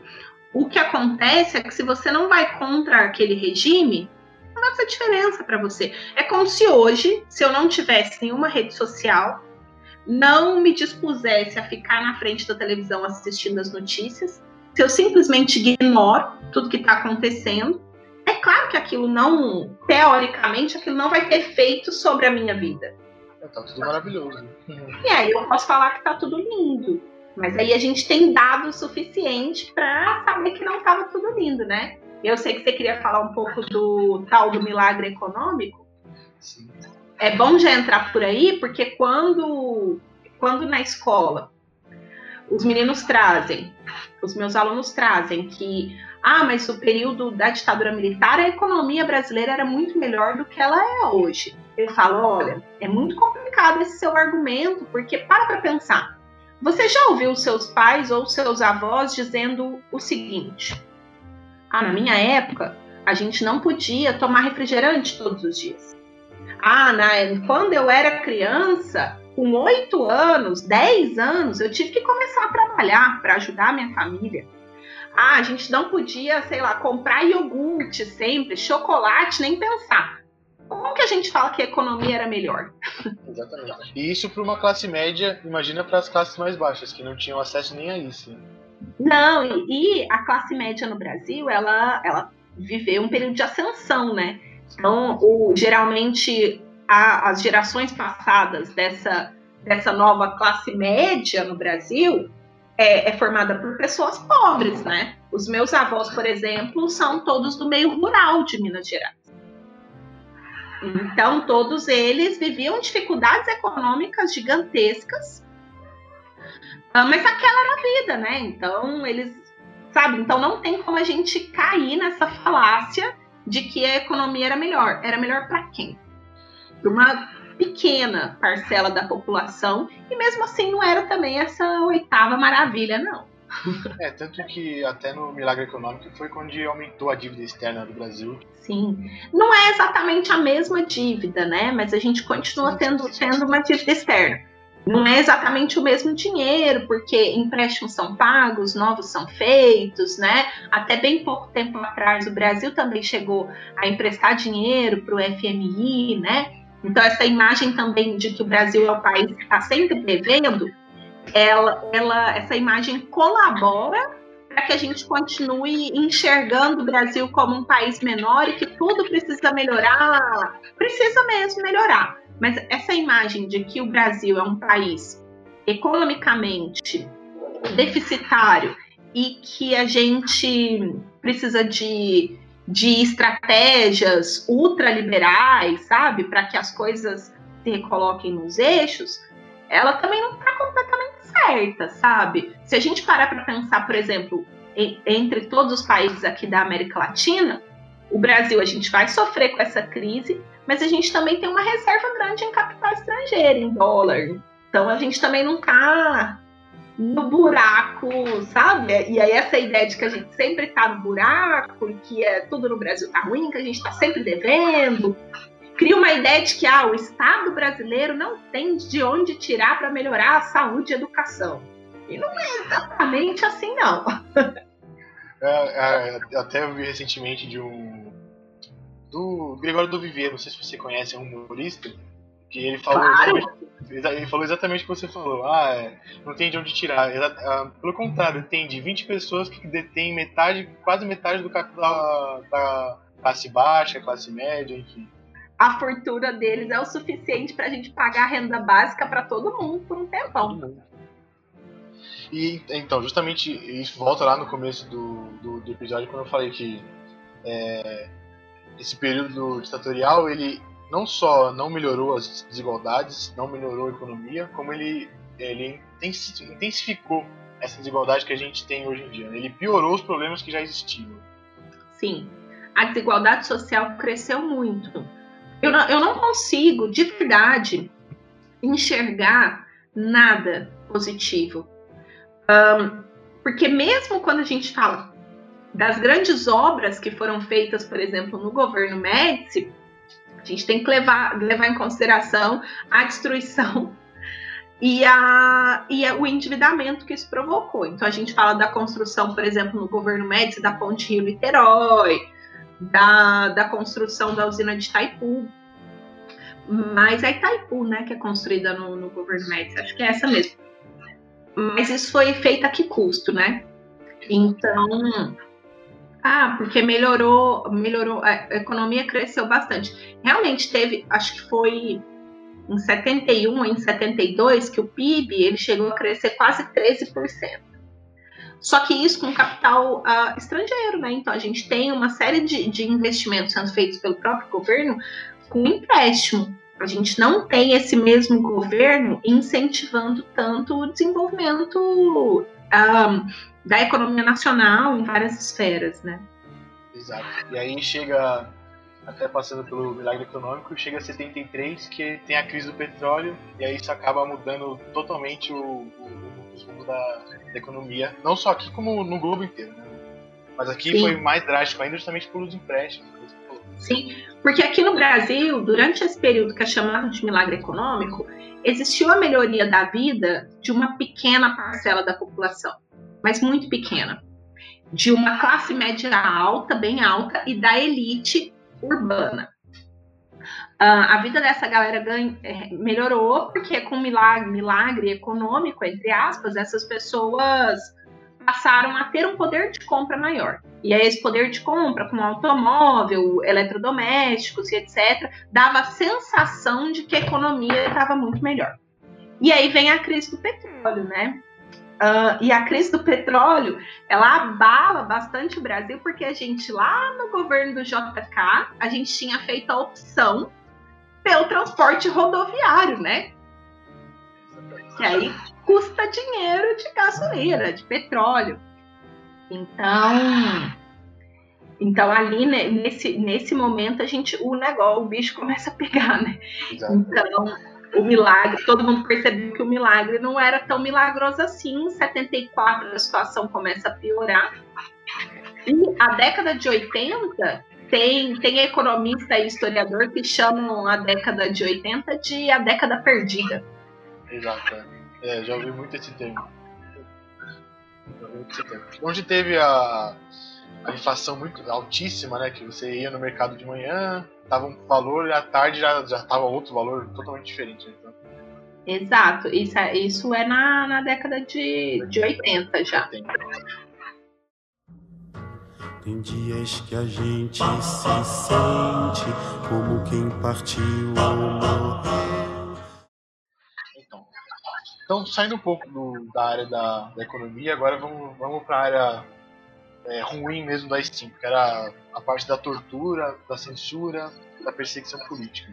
O que acontece é que se você não vai contra aquele regime, não fazer diferença para você. É como se hoje, se eu não tivesse nenhuma rede social, não me dispusesse a ficar na frente da televisão assistindo as notícias, se eu simplesmente ignoro tudo que está acontecendo, é claro que aquilo não, teoricamente, aquilo não vai ter efeito sobre a minha vida. É, tá tudo maravilhoso. E aí eu posso falar que tá tudo lindo. Mas aí a gente tem dados suficiente para saber que não estava tudo lindo, né? Eu sei que você queria falar um pouco do tal do milagre econômico. Sim. É bom já entrar por aí, porque quando, quando na escola os meninos trazem, os meus alunos trazem que ah, mas o período da ditadura militar, a economia brasileira era muito melhor do que ela é hoje. Eu falo, olha, é muito complicado esse seu argumento, porque para para pensar. Você já ouviu seus pais ou seus avós dizendo o seguinte: Ah, na minha época, a gente não podia tomar refrigerante todos os dias. Ah, na, quando eu era criança, com 8 anos, 10 anos, eu tive que começar a trabalhar para ajudar minha família. Ah, a gente não podia, sei lá, comprar iogurte sempre, chocolate, nem pensar. Como que a gente fala que a economia era melhor? Exatamente. E isso para uma classe média, imagina para as classes mais baixas, que não tinham acesso nem a isso. Não, e, e, a classe média no Brasil, ela, ela viveu um período de ascensão, né? Então, o, geralmente, a, as gerações passadas dessa, dessa nova classe média no Brasil, é, é, formada por pessoas pobres, né? Os meus avós, por exemplo, são todos do meio rural de Minas Gerais. Então, todos eles viviam dificuldades econômicas gigantescas, ah, mas aquela era a vida, né? Então, eles, sabe? Então, não tem como a gente cair nessa falácia de que a economia era melhor. Era melhor para quem? Para uma pequena parcela da população, e mesmo assim não era também essa oitava maravilha, não. É, tanto que até no milagre econômico foi quando aumentou a dívida externa do Brasil. Sim. Não é exatamente a mesma dívida, né? Mas a gente continua tendo, tendo uma dívida externa. Não é exatamente o mesmo dinheiro, porque empréstimos são pagos, novos são feitos, né? Até bem pouco tempo atrás, o Brasil também chegou a emprestar dinheiro para o FMI, né? Então, essa imagem também de que o Brasil é o país que está sempre devendo, ela, ela, essa imagem colabora para que a gente continue enxergando o Brasil como um país menor e que tudo precisa melhorar. Precisa mesmo melhorar. Mas essa imagem de que o Brasil é um país economicamente deficitário e que a gente precisa de de estratégias ultraliberais, sabe, para que as coisas se recoloquem nos eixos, ela também não está completamente certa, sabe? Se a gente parar para pensar, por exemplo, em, entre todos os países aqui da América Latina, o Brasil a gente vai sofrer com essa crise, mas a gente também tem uma reserva grande em capital estrangeiro, em dólar. Então a gente também não está no buraco, sabe? E aí essa ideia de que a gente sempre tá no buraco e que é, tudo no Brasil tá ruim, que a gente tá sempre devendo, cria uma ideia de que ah, o Estado brasileiro não tem de onde tirar para melhorar a saúde e a educação. E não é exatamente assim, não. É, é, até vi recentemente de um. do Gregório do Viver, não sei se você conhece, é um humorista que ele falou, claro. ele falou exatamente o que você falou. Ah, é, não tem de onde tirar. Ah, pelo contrário, tem de 20 pessoas que detêm metade, quase metade do capital da classe baixa, classe média, enfim. A fortuna deles é o suficiente para a gente pagar a renda básica para todo mundo por um tempão. E então, justamente isso volta lá no começo do, do, do episódio quando eu falei que é, esse período ditatorial ele não só não melhorou as desigualdades, não melhorou a economia, como ele, ele intensificou essa desigualdade que a gente tem hoje em dia. Ele piorou os problemas que já existiam. Sim, a desigualdade social cresceu muito. Eu não, eu não consigo, de verdade, enxergar nada positivo. Um, porque mesmo quando a gente fala das grandes obras que foram feitas, por exemplo, no governo Médici, a gente tem que levar, levar em consideração a destruição e, a, e o endividamento que isso provocou. Então, a gente fala da construção, por exemplo, no governo Médici, da Ponte Rio-Niterói, da, da construção da usina de Itaipu. Mas é Itaipu, né, que é construída no, no governo Médici, acho que é essa mesmo. Mas isso foi feito a que custo, né? Então, ah, porque melhorou, melhorou, a economia cresceu bastante. Realmente teve, acho que foi em 71 ou em 72 que o PIB ele chegou a crescer quase 13%. Só que isso com capital uh, estrangeiro, né? Então a gente tem uma série de, de investimentos sendo feitos pelo próprio governo com empréstimo. A gente não tem esse mesmo governo incentivando tanto o desenvolvimento um, da economia nacional em várias esferas, né? Exato. E aí chega, até passando pelo milagre econômico, chega a 73, que tem a crise do petróleo, e aí isso acaba mudando totalmente o, o, da, da, economia, não só aqui, como no globo inteiro, né? Mas aqui Sim. foi mais drástico ainda, justamente pelos empréstimos. Sim, porque aqui no Brasil, durante esse período que é chamado de milagre econômico, existiu a melhoria da vida de uma pequena parcela da população mas muito pequena, de uma classe média alta, bem alta, e da elite urbana. Uh, a vida dessa galera ganha, é, melhorou porque com milagre, milagre econômico, entre aspas, essas pessoas passaram a ter um poder de compra maior. E aí esse poder de compra, com automóvel, eletrodomésticos e etc., dava a sensação de que a economia estava muito melhor. E aí vem a crise do petróleo, né? Uh, e a crise do petróleo, ela abala bastante o Brasil, porque a gente, lá no governo do JK, a gente tinha feito a opção pelo transporte rodoviário, né? Que aí custa dinheiro de gasolina, de petróleo. Então, então ali né, nesse, nesse momento a gente o negócio, o bicho começa a pegar, né? Exato. Então, o milagre, todo mundo percebeu que o milagre não era tão milagroso assim. Em 74 a situação começa a piorar. E a década de 80 tem, tem economista e historiador que chamam a década de 80 de a década perdida. Exato. É, é já ouvi muito esse termo. Onde teve a, a inflação muito altíssima, né? Que você ia no mercado de manhã, tava um valor e à tarde já, já tava outro valor totalmente diferente. Então. Exato, isso é, isso é na, na década de, de 80 já. Tem dias que a gente se sente como quem partiu ou morreu. Então, saindo um pouco do, da área da, da economia, agora vamos, vamos para a área é, ruim mesmo da Steam, que era a parte da tortura, da censura, da perseguição política.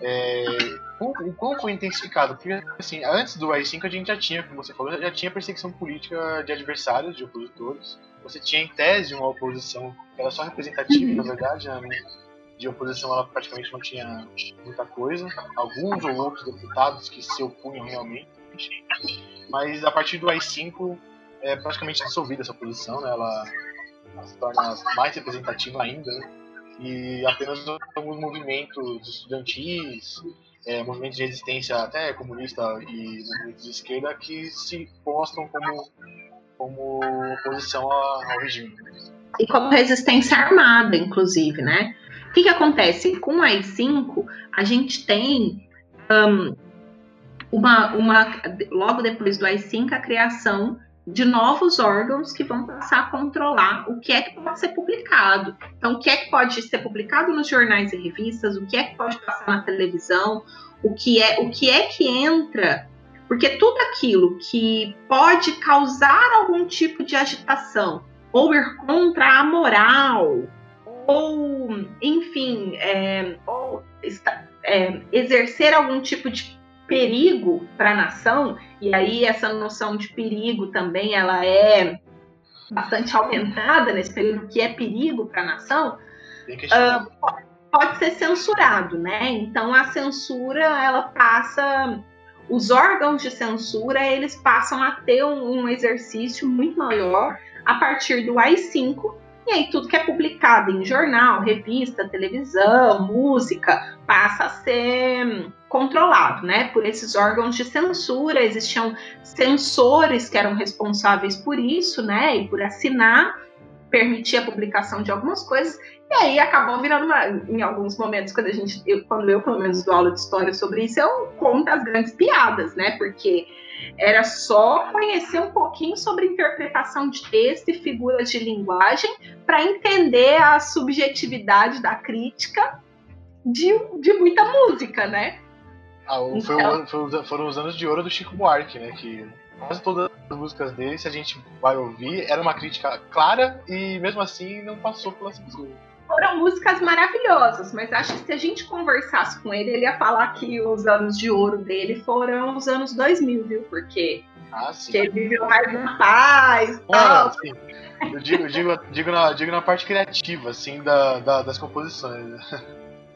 É, o, quão foi intensificado? Porque, assim, antes do AI-5 a gente já tinha, como você falou, já tinha perseguição política de adversários, de opositores. Você tinha, em tese, uma oposição que era só representativa, na verdade, né? De oposição ela praticamente não tinha muita coisa. Alguns ou outros deputados que se opunham realmente. Mas a partir do AI-5 é praticamente dissolvida essa posição, né? ela, se torna mais representativa ainda. Né? e apenas alguns movimentos estudantis, é, movimentos de resistência até comunista e movimentos de esquerda que se mostram como, como oposição ao regime. E como resistência armada, inclusive, né? O que, que acontece? Com o AI-5, a gente tem um, uma, uma, logo depois do AI-5, a criação de novos órgãos que vão passar a controlar o que é que pode ser publicado. Então, o que é que pode ser publicado nos jornais e revistas, o que é que pode passar na televisão, o que é, o que é que entra, porque tudo aquilo que pode causar algum tipo de agitação ou ir contra a moral ou, enfim, é, ou está, é, exercer algum tipo de perigo para a nação, e aí essa noção de perigo também ela é bastante aumentada nesse período que é perigo para a nação, uh, pode ser censurado, né? Então a censura ela passa, os órgãos de censura eles passam a ter um, um exercício muito maior a partir do AI-5 e aí tudo que é publicado em jornal, revista, televisão, música, passa a ser controlado, né, por esses órgãos de censura. Existiam censores que eram responsáveis por isso, né, e por assinar, permitir a publicação de algumas coisas. E aí acabou virando uma, em alguns momentos quando a gente, eu, quando eu pelo menos dou aula de história sobre isso, eu conto as grandes piadas, né, porque era só conhecer um pouquinho sobre interpretação de texto e figuras de linguagem para entender a subjetividade da crítica de, de muita música, né? Ah, foi, então... foi, foram os anos de ouro do Chico Buarque, né? Que quase todas as músicas dele, se a gente vai ouvir, era uma crítica clara e mesmo assim não passou pela censura foram músicas maravilhosas, mas acho que se a gente conversasse com ele, ele ia falar que os anos de ouro dele foram os anos 2000, viu? Porque ah, que ele viveu mais na paz. Ah, sim. Eu digo, digo, digo, na, digo na parte criativa, assim, da, da, das composições.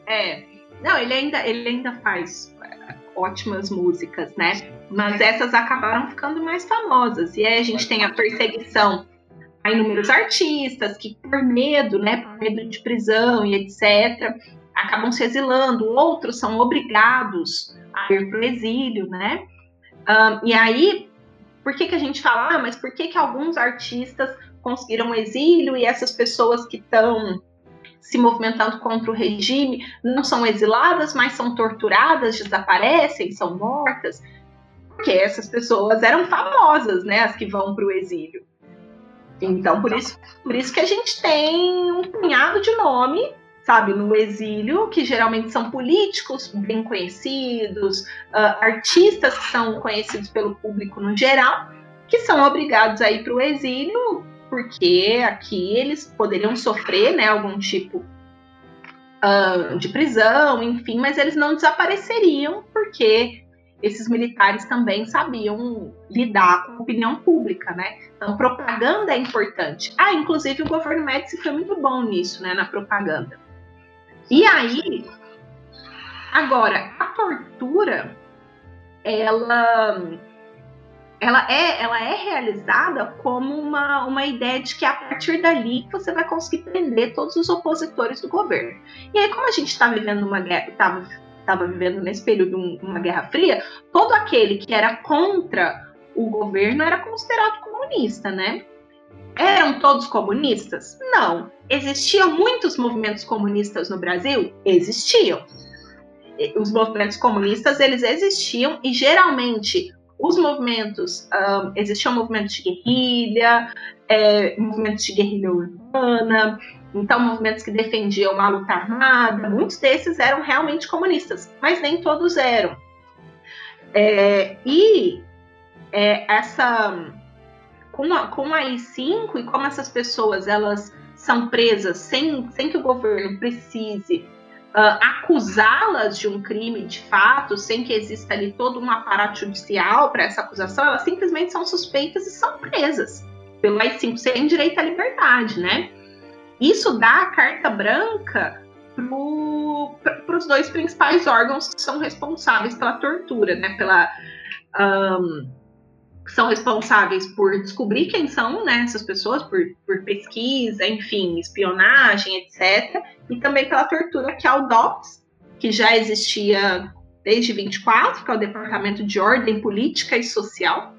É. Não, ele ainda, ele ainda faz é, ótimas músicas, né? Mas essas acabaram ficando mais famosas. E aí a gente tem a perseguição a inúmeros artistas que, por medo, né, por medo de prisão e etc., acabam se exilando, outros são obrigados a ir para o exílio, né? Um, e aí, por que, que a gente fala, ah, mas por que, que alguns artistas conseguiram exílio e essas pessoas que estão se movimentando contra o regime não são exiladas, mas são torturadas, desaparecem, são mortas? Porque essas pessoas eram famosas, né, as que vão para o exílio. Então, por isso, por isso que a gente tem um punhado de nome, sabe, no exílio, que geralmente são políticos bem conhecidos, uh, artistas que são conhecidos pelo público no geral, que são obrigados a ir para o exílio, porque aqui eles poderiam sofrer né, algum tipo uh, de prisão, enfim, mas eles não desapareceriam, porque esses militares também sabiam lidar com a opinião pública, né? Então, propaganda é importante. Ah, inclusive o governo Médici foi muito bom nisso, né, na propaganda. E aí, agora, a tortura, ela, ela, é, ela é realizada como uma, uma ideia de que a partir dali você vai conseguir prender todos os opositores do governo. E aí, como a gente está vivendo uma guerra, estava estava vivendo nesse período uma guerra fria, todo aquele que era contra o governo era considerado comunista, né? Eram todos comunistas? Não. Existiam muitos movimentos comunistas no Brasil? Existiam. Os movimentos comunistas eles existiam e geralmente os movimentos um, existiam movimentos de guerrilha, é, movimentos de guerrilha urbana, então, movimentos que defendiam a luta armada, muitos desses eram realmente comunistas, mas nem todos eram. É, e é, essa com a, com a I5 e como essas pessoas elas são presas sem, sem que o governo precise uh, acusá-las de um crime de fato, sem que exista ali todo um aparato judicial para essa acusação, elas simplesmente são suspeitas e são presas pelo AI-5 sem direito à liberdade, né? Isso dá a carta branca para os dois principais órgãos que são responsáveis pela tortura, né? Pela um, são responsáveis por descobrir quem são né, essas pessoas, por, por pesquisa, enfim, espionagem, etc. E também pela tortura, que é o DOPS, que já existia desde 24, que é o Departamento de Ordem Política e Social,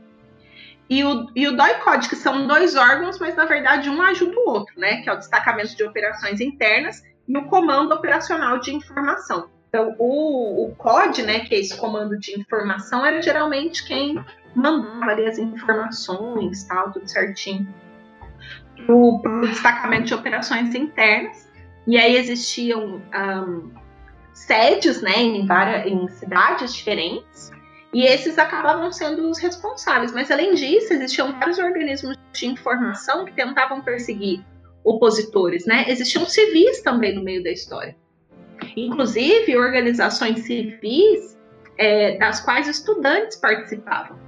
e o, e o DOI-COD, que são dois órgãos, mas na verdade um ajuda o outro, né? Que é o Destacamento de Operações Internas e o Comando Operacional de Informação. Então, o, o COD, né, que é esse comando de informação, era geralmente quem mandava ali as informações, tal, tudo certinho, para o destacamento de operações internas. E aí existiam um, sedes, né, em, várias, em cidades diferentes, e esses acabavam sendo os responsáveis. Mas além disso, existiam vários organismos de informação que tentavam perseguir opositores, né? Existiam civis também no meio da história. Inclusive, organizações civis é, das quais estudantes participavam.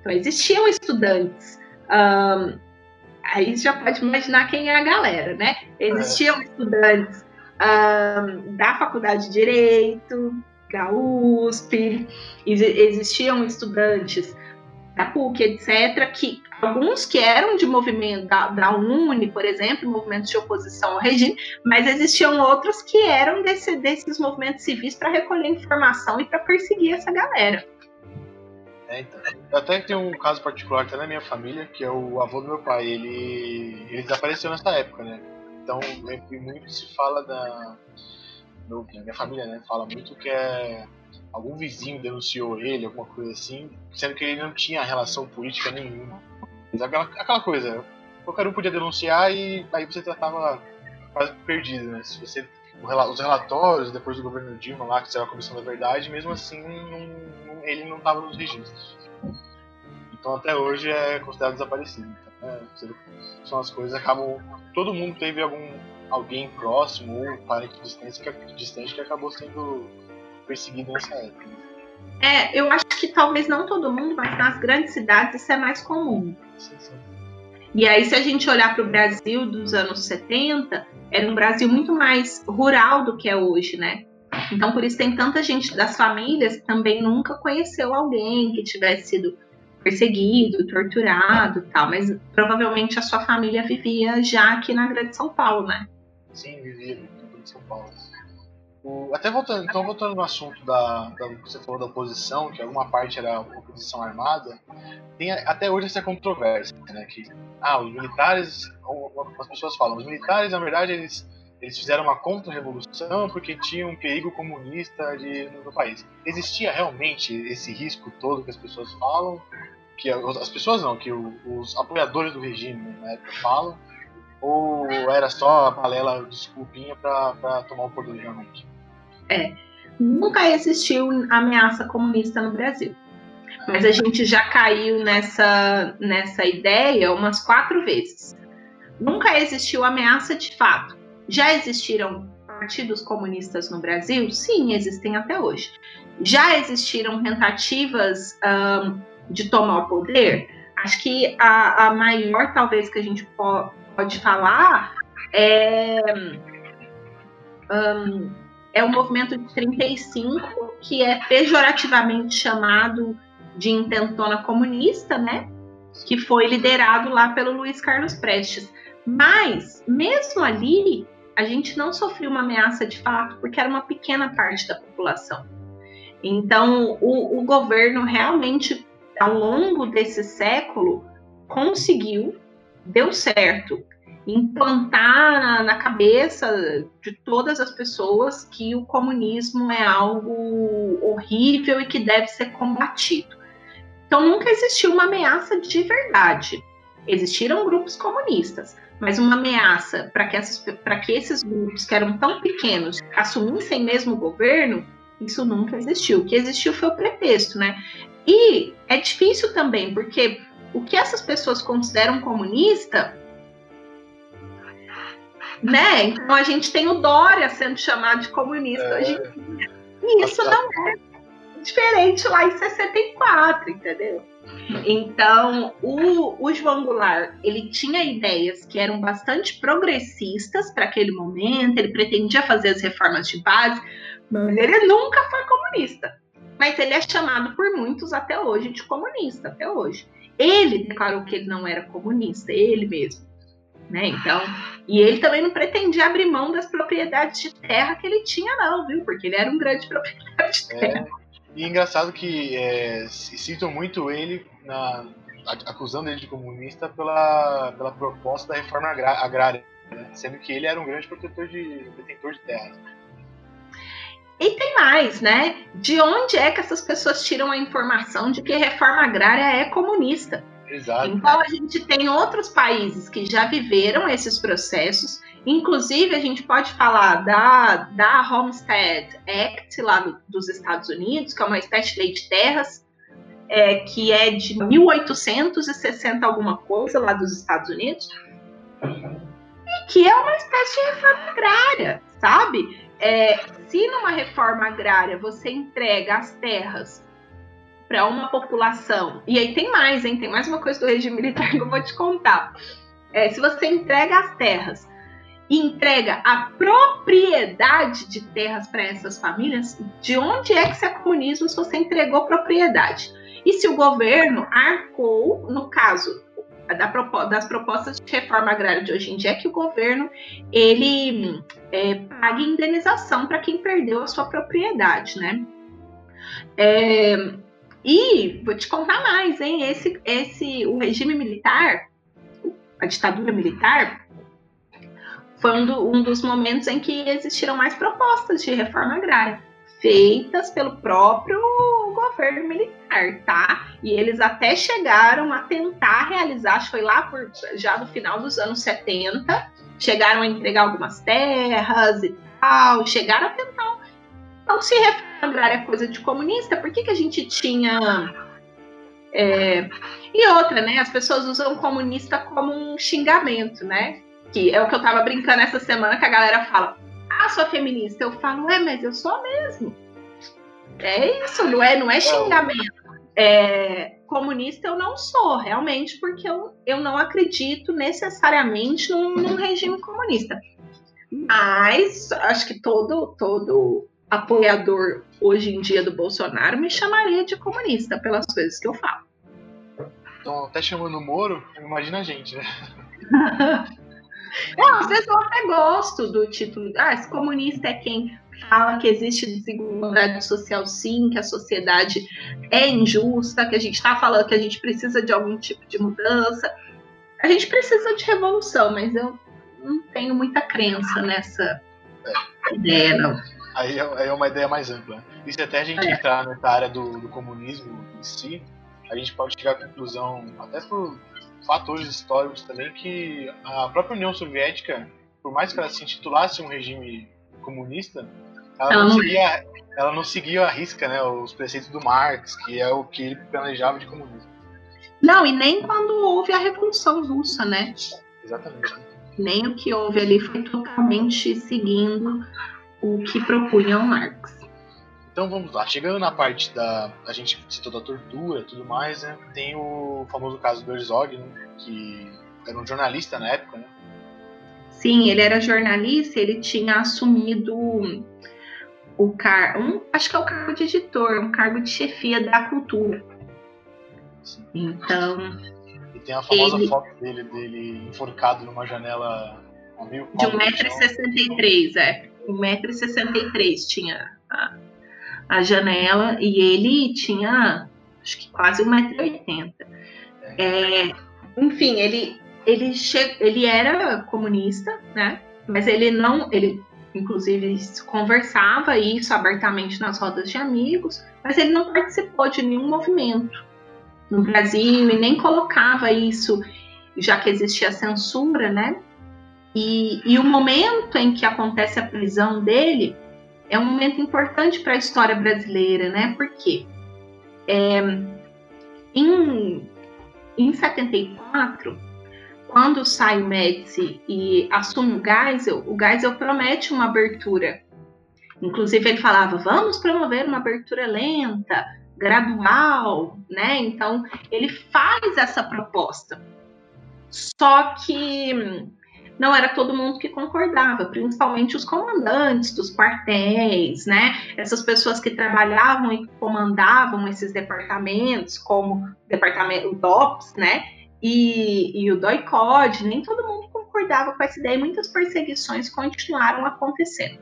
Então, existiam estudantes. Um, aí já pode imaginar quem é a galera, né? Existiam é. estudantes um, da Faculdade de Direito, da USP, existiam estudantes da PUC, etc., que alguns que eram de movimento da, da UNE, por exemplo, movimentos de oposição ao regime, mas existiam outros que eram desse, desses movimentos civis para recolher informação e para perseguir essa galera. É, então. Eu até tenho um caso particular até na minha família, que é o avô do meu pai. Ele, ele desapareceu nessa época, né? Então, muito se fala da. Meu, minha família, né? Fala muito que é algum vizinho denunciou ele, alguma coisa assim, sendo que ele não tinha relação política nenhuma. Aquela, aquela coisa, qualquer um podia denunciar e aí você tratava quase perdido, né? Se você os relatórios depois do governo Dilma lá, que saiu a Comissão da Verdade, mesmo assim não, ele não estava nos registros. Então até hoje é considerado desaparecido. Então, é, são as coisas acabam. Todo mundo teve algum alguém próximo ou parente distante que, distante que acabou sendo perseguido nessa época. É, eu acho que talvez não todo mundo, mas nas grandes cidades isso é mais comum. Sim, sim. E aí, se a gente olhar para o Brasil dos anos 70, era um Brasil muito mais rural do que é hoje, né? Então, por isso tem tanta gente das famílias que também nunca conheceu alguém que tivesse sido perseguido, torturado tal, mas provavelmente a sua família vivia já aqui na Grande São Paulo, né? Sim, vivia na Grande São Paulo. O, até voltando, então voltando no assunto da, da que você falou da oposição, que alguma parte era oposição armada, tem até hoje essa controvérsia, né? Que ah, os militares, as pessoas falam, os militares na verdade eles eles fizeram uma contra-revolução porque tinha um perigo comunista de, no, no, país. Existia realmente esse risco todo que as pessoas falam? Que as pessoas não, que os apoiadores do regime na época falam? Ou era só a balela desculpinha para tomar o poder realmente? É, nunca existiu ameaça comunista no Brasil. Mas a gente já caiu nessa, nessa ideia umas quatro vezes. Nunca existiu ameaça de fato. Já existiram partidos comunistas no Brasil? Sim, existem até hoje. Já existiram tentativas um, de tomar o poder? Acho que a, a maior, talvez, que a gente po pode falar é. Um, é o movimento de 35, que é pejorativamente chamado de intentona comunista, né? Que foi liderado lá pelo Luiz Carlos Prestes. Mas, mesmo ali, a gente não sofreu uma ameaça de fato, porque era uma pequena parte da população. Então, o, o governo realmente, ao longo desse século, conseguiu, deu certo, implantar na, na, cabeça de todas as pessoas que o comunismo é algo horrível e que deve ser combatido. Então nunca existiu uma ameaça de verdade. Existiram grupos comunistas, mas uma ameaça para que, que esses grupos que eram tão pequenos assumissem mesmo o governo, isso nunca existiu. O que existiu foi o pretexto, né? E é difícil também, porque o que essas pessoas consideram comunista né? Então a gente tem o Dória sendo chamado de comunista é... hoje em dia. E isso não é diferente lá em 64, entendeu? Então, o, o João Goulart, ele tinha ideias que eram bastante progressistas para aquele momento, ele pretendia fazer as reformas de base, mas ele nunca foi comunista. Mas ele é chamado por muitos até hoje de comunista, até hoje. Ele declarou que ele não era comunista, ele mesmo. Né? Então, e ele também não pretendia abrir mão das propriedades de terra que ele tinha, não, viu? Porque ele era um grande proprietário de é, terra. É, e engraçado que é, citam muito ele, na, acusando ele de comunista pela, pela proposta da reforma agrária, né? sendo que ele era um grande protetor de, detentor de terras. E tem mais, né? De onde é que essas pessoas tiram a informação de que a reforma agrária é comunista? Exato. Então a gente tem outros países que já viveram esses processos. Inclusive, a gente pode falar da, da Homestead Act lá do, dos Estados Unidos, que é uma espécie de lei de terras, é, que é de 1860 alguma coisa lá dos Estados Unidos. E que é uma espécie de reforma agrária, sabe? É, se numa reforma agrária você entrega as terras para uma população, e aí tem mais, hein? Tem mais uma coisa do regime militar que eu vou te contar. É, se você entrega as terras e entrega a propriedade de terras para essas famílias, de onde é que se é comunismo se você entregou propriedade? E se o governo arcou, no caso das propostas de reforma agrária de hoje em dia, é que o governo ele é, pague indenização para quem perdeu a sua propriedade, né? É, e vou te contar mais, hein? Esse, esse, o regime militar, a ditadura militar, foi um, do, um dos momentos em que existiram mais propostas de reforma agrária, feitas pelo próprio governo militar, tá? E eles até chegaram a tentar realizar, acho que foi lá por, já no final dos anos 70, chegaram a entregar algumas terras e tal, chegaram a tentar. Então, se reforma agrária é coisa de comunista, por que, que a gente tinha. É... E outra, né? As pessoas usam comunista como um xingamento, né? Que é o que eu tava brincando essa semana que a galera fala. Ah, sou feminista. Eu falo, é, mas eu sou mesmo. É isso, não é, não é xingamento. É, comunista eu não sou, realmente, porque eu, eu não acredito necessariamente num, num regime comunista. Mas acho que todo, todo apoiador hoje em dia do Bolsonaro me chamaria de comunista pelas coisas que eu falo. Então, até chamando o Moro, imagina a gente, né? Não, vezes eu até gosto do título. Ah, esse comunista é quem fala que existe desigualdade social sim, que a sociedade é injusta, que a gente está falando que a gente precisa de algum tipo de mudança. A gente precisa de revolução, mas eu não tenho muita crença nessa é. ideia, não. Aí é, aí é, uma ideia mais ampla. E se até a gente é. entrar nessa área do, do comunismo em si, a gente pode chegar à conclusão, até por fatores históricos também, que a própria União Soviética, por mais que ela se intitulasse um regime comunista, ela, ela não, seguia, ela não seguia a risca né, os preceitos do Marx, que é o que ele planejava de comunismo. Não, e nem quando houve a Revolução Russa, né? Exatamente. Nem o que houve ali foi totalmente seguindo o que propunha o Marx. Então vamos lá, chegando na parte da. A gente citou da tortura e tudo mais, né? Tem o famoso caso do Herzog, né, que era um jornalista na época, né? Sim, ele era jornalista, ele tinha assumido o cargo, um, acho que é o cargo de editor, um cargo de chefia da cultura. Sim. Então. E tem a famosa ele... foto dele, dele enforcado numa janela De 1,63m, é. 1,63m tinha a, a janela e ele tinha acho que quase 1,80m. É, enfim, ele, ele, che... ele era comunista, né? Mas ele não, ele inclusive conversava isso abertamente nas rodas de amigos, mas ele não participou de nenhum movimento no Brasil e nem colocava isso, já que existia censura, né? E, e o momento em que acontece a prisão dele é um momento importante para a história brasileira, né? Porque é, em, em 74, quando sai o Médici e assume o Geisel, o Geisel promete uma abertura. Inclusive ele falava, vamos promover uma abertura lenta, gradual, né? Então ele faz essa proposta. Só que não era todo mundo que concordava, principalmente os comandantes dos quartéis, né? Essas pessoas que trabalhavam e comandavam esses departamentos, como o departamento DOPS, né? E, e o DOI-COD, nem todo mundo concordava com essa ideia e muitas perseguições continuaram acontecendo.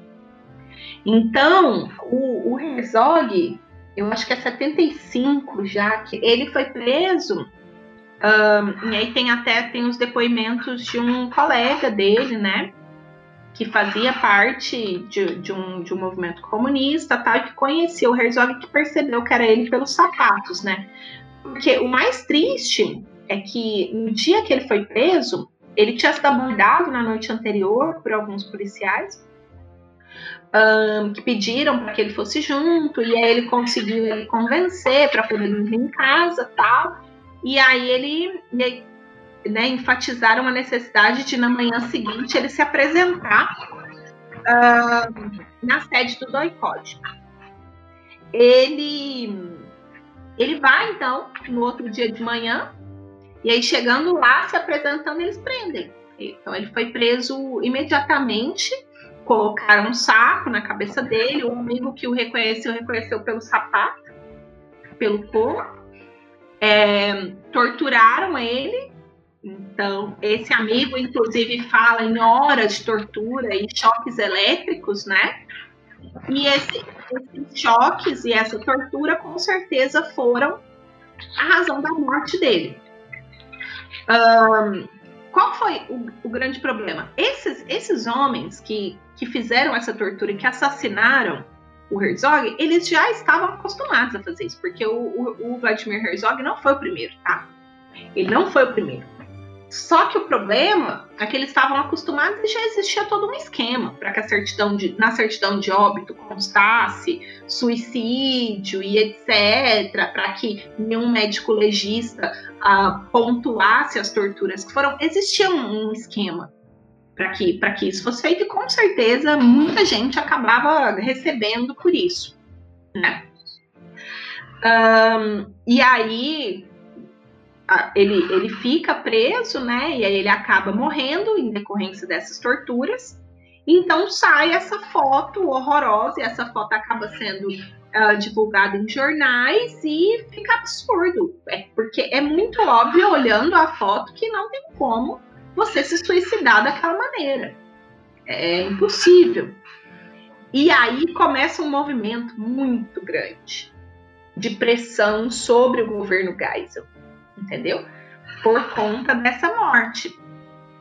Então, o, o Herzog, eu acho que é 75 já, que ele foi preso um, e aí tem até tem os depoimentos de um colega dele, né? Que fazia parte de, de, um, de um movimento comunista, tal, e que conhecia o Herzog que percebeu que era ele pelos sapatos, né? Porque o mais triste é que no dia que ele foi preso, ele tinha sido abordado na noite anterior por alguns policiais um, que pediram para que ele fosse junto, e aí ele conseguiu ele convencer para poder ir em casa tal. E aí ele, né, enfatizaram a necessidade de, na manhã seguinte, ele se apresentar uh, na sede do DOICOD. Ele, ele vai, então, no outro dia de manhã, e aí chegando lá, se apresentando, eles prendem. Então ele foi preso imediatamente, colocaram um saco na cabeça dele, o amigo que o reconheceu, reconheceu pelo sapato, pelo corpo. É, torturaram ele. Então, esse amigo, inclusive, fala em horas de tortura e choques elétricos, né? E esse, esses choques e essa tortura, com certeza, foram a razão da morte dele. Um, qual foi o, o, grande problema? Esses, esses homens que, que fizeram essa tortura e que assassinaram o Herzog, eles já estavam acostumados a fazer isso, porque o, o, o Vladimir Herzog não foi o primeiro, tá? Ele não foi o primeiro. Só que o problema é que eles estavam acostumados e já existia todo um esquema para que a certidão de, na certidão de óbito constasse suicídio e etc, para que nenhum médico legista uh, pontuasse as torturas que foram. Existia um, um esquema para que, que isso fosse feito e com certeza muita gente acabava recebendo por isso. Né? Um, e aí ele, ele fica preso, né? E aí ele acaba morrendo em decorrência dessas torturas. Então sai essa foto horrorosa, e essa foto acaba sendo uh, divulgada em jornais e fica absurdo. É, porque é muito óbvio, olhando a foto, que não tem como você se suicidar daquela maneira. É impossível. E aí começa um movimento muito grande de pressão sobre o governo Geisel entendeu? Por conta dessa morte.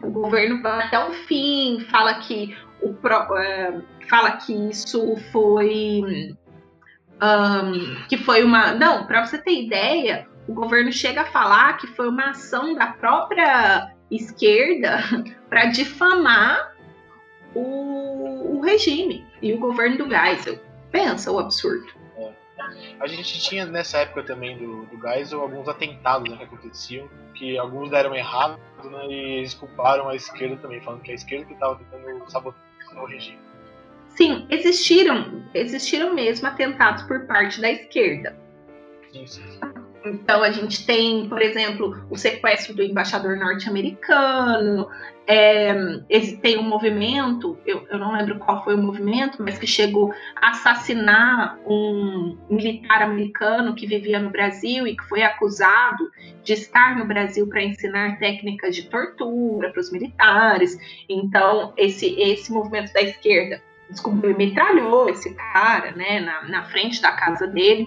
O governo vai até o fim, fala que o uh, fala que isso foi um, que foi uma não para você ter ideia o governo chega a falar que foi uma ação da própria esquerda para difamar o, o, regime e o governo do Geisel pensa o absurdo a gente tinha nessa época também do, do Geisel alguns atentados né, que aconteciam, que alguns deram errado, né, e eles culparam a esquerda também, falando que a esquerda que estava tentando sabotar o regime. Sim, existiram, existiram mesmo atentados por parte da esquerda. Sim, sim. Então a gente tem, por exemplo, o sequestro do embaixador norte-americano, é, tem um movimento, eu, eu, não lembro qual foi o movimento, mas que chegou a assassinar um militar americano que vivia no Brasil e que foi acusado de estar no Brasil para ensinar técnicas de tortura para os militares. Então esse, esse movimento da esquerda descobriu e metralhou esse cara né, na, na frente da casa dele.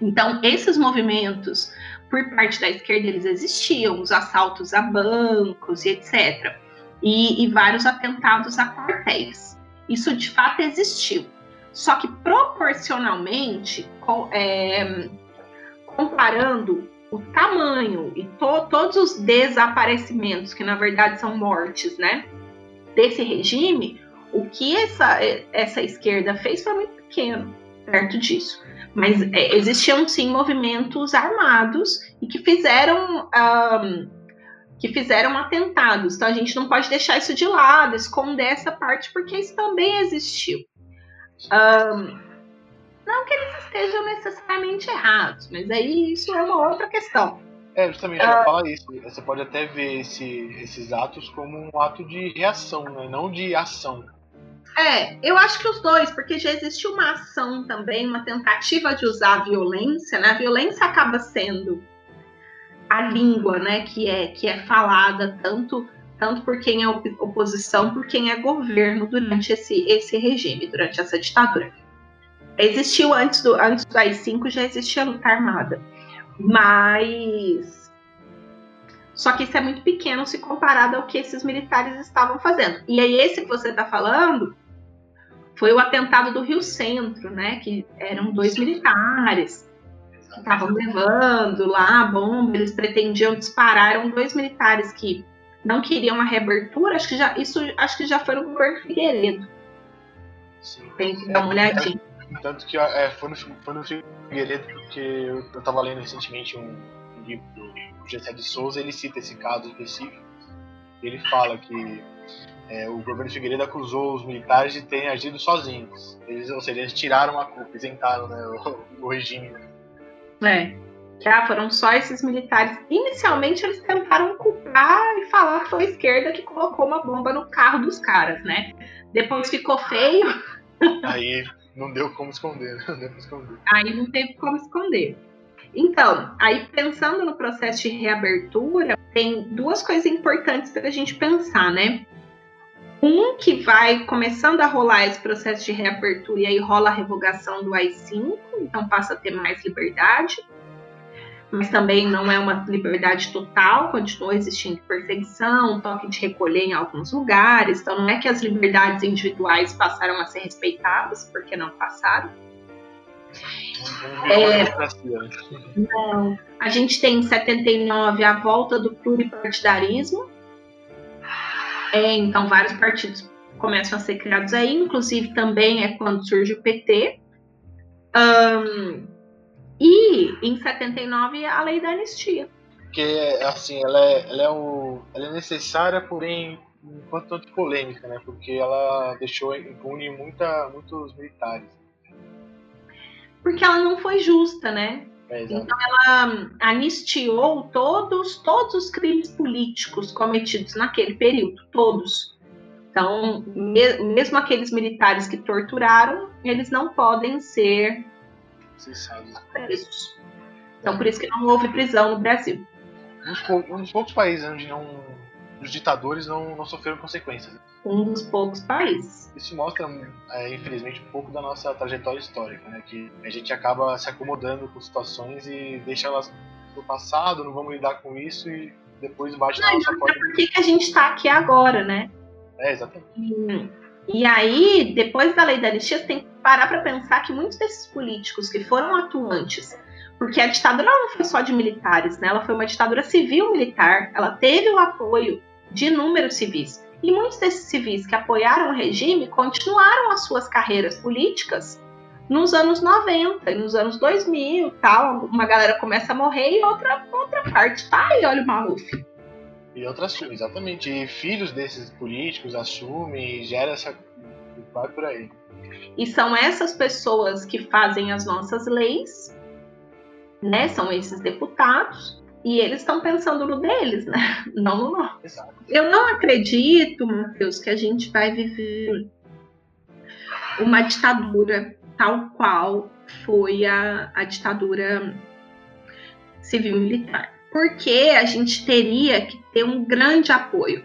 Então, esses movimentos por parte da esquerda eles existiam, os assaltos a bancos e etc. E, e vários atentados a quartéis. Isso de fato existiu. Só que proporcionalmente, é, comparando o tamanho e to, todos os desaparecimentos, que na verdade são mortes, né, desse regime, o que essa, essa esquerda fez foi muito pequeno perto disso. Mas é, existiam sim movimentos armados e que fizeram um, que fizeram atentados. Então a gente não pode deixar isso de lado, esconder essa parte, porque isso também existiu. Um, não que eles estejam necessariamente errados, mas aí isso é uma outra questão. É, justamente, uh, falar isso. Você pode até ver esse, esses atos como um ato de reação, né? não de ação. É, eu acho que os dois, porque já existe uma ação também, uma tentativa de usar a violência, né? A violência acaba sendo a língua, né, que é que é falada tanto tanto por quem é oposição, por quem é governo durante esse esse regime, durante essa ditadura. Existiu antes do antes do AI-5 já existia luta armada, mas só que isso é muito pequeno se comparado ao que esses militares estavam fazendo. E aí esse que você está falando foi o atentado do Rio Centro, né? Que eram dois militares que estavam levando lá a bomba, eles pretendiam disparar, eram dois militares que não queriam a reabertura, acho que já, isso acho que já foi no governo Figueiredo. Sim. Tem que dar uma olhadinha. Tanto que é, foi, no, foi no Figueiredo, porque eu, eu tava lendo recentemente um, um livro do Gessé de Souza, ele cita esse caso específico. Ele fala que é, o governo Figueiredo acusou os militares de terem agido sozinhos. Eles, ou seja, eles tiraram a culpa, isentaram né, o, o regime. É. Que ah, foram só esses militares. Inicialmente eles tentaram culpar e falar que foi a esquerda que colocou uma bomba no carro dos caras, né? Depois ficou feio. Aí não deu como esconder, não deu esconder. Aí não teve como esconder. Então, aí pensando no processo de reabertura, tem duas coisas importantes para a gente pensar, né? Um que vai começando a rolar esse processo de reabertura e aí rola a revogação do AI-5, então passa a ter mais liberdade, mas também não é uma liberdade total, continua existindo perseguição, toque de recolher em alguns lugares, então não é que as liberdades individuais passaram a ser respeitadas, porque não passaram. É, não. A gente tem em 79 a volta do pluripartidarismo, é, então, vários partidos começam a ser criados aí, inclusive também é quando surge o PT. Um, e em 79 a lei da anistia. Que assim, ela é, ela é, o, ela é necessária, porém um tanto polêmica, né? Porque ela deixou impune muita, muitos militares. Porque ela não foi justa, né? É, então ela anistiou todos, todos os crimes políticos cometidos naquele período, todos. Então, me, mesmo aqueles militares que torturaram, eles não podem ser presos. Então, por isso que não houve prisão no Brasil. Um dos poucos países onde não os ditadores não, não sofreram consequências. Um dos poucos países. Isso mostra, é, infelizmente, um pouco da nossa trajetória histórica, né? Que a gente acaba se acomodando com situações e deixa elas no passado, não vamos lidar com isso e depois bate não, na nossa porta. Por que, que a gente está aqui agora, né? É, exatamente. Hum. E aí, depois da lei da anistia, você tem que parar para pensar que muitos desses políticos que foram atuantes porque a ditadura não foi só de militares, né? Ela foi uma ditadura civil-militar. Ela teve o apoio de inúmeros civis. E muitos desses civis que apoiaram o regime continuaram as suas carreiras políticas nos anos 90 e nos anos 2000 tal. Uma galera começa a morrer e outra, outra parte tá aí, olha o Maluf. E outras, exatamente. E filhos desses políticos assumem e gera essa. vai por aí. E são essas pessoas que fazem as nossas leis, né? São esses deputados e eles estão pensando no deles, né? Não no nosso. Eu não acredito, Matheus, que a gente vai viver uma ditadura tal qual foi a, a ditadura civil-militar. Porque a gente teria que ter um grande apoio.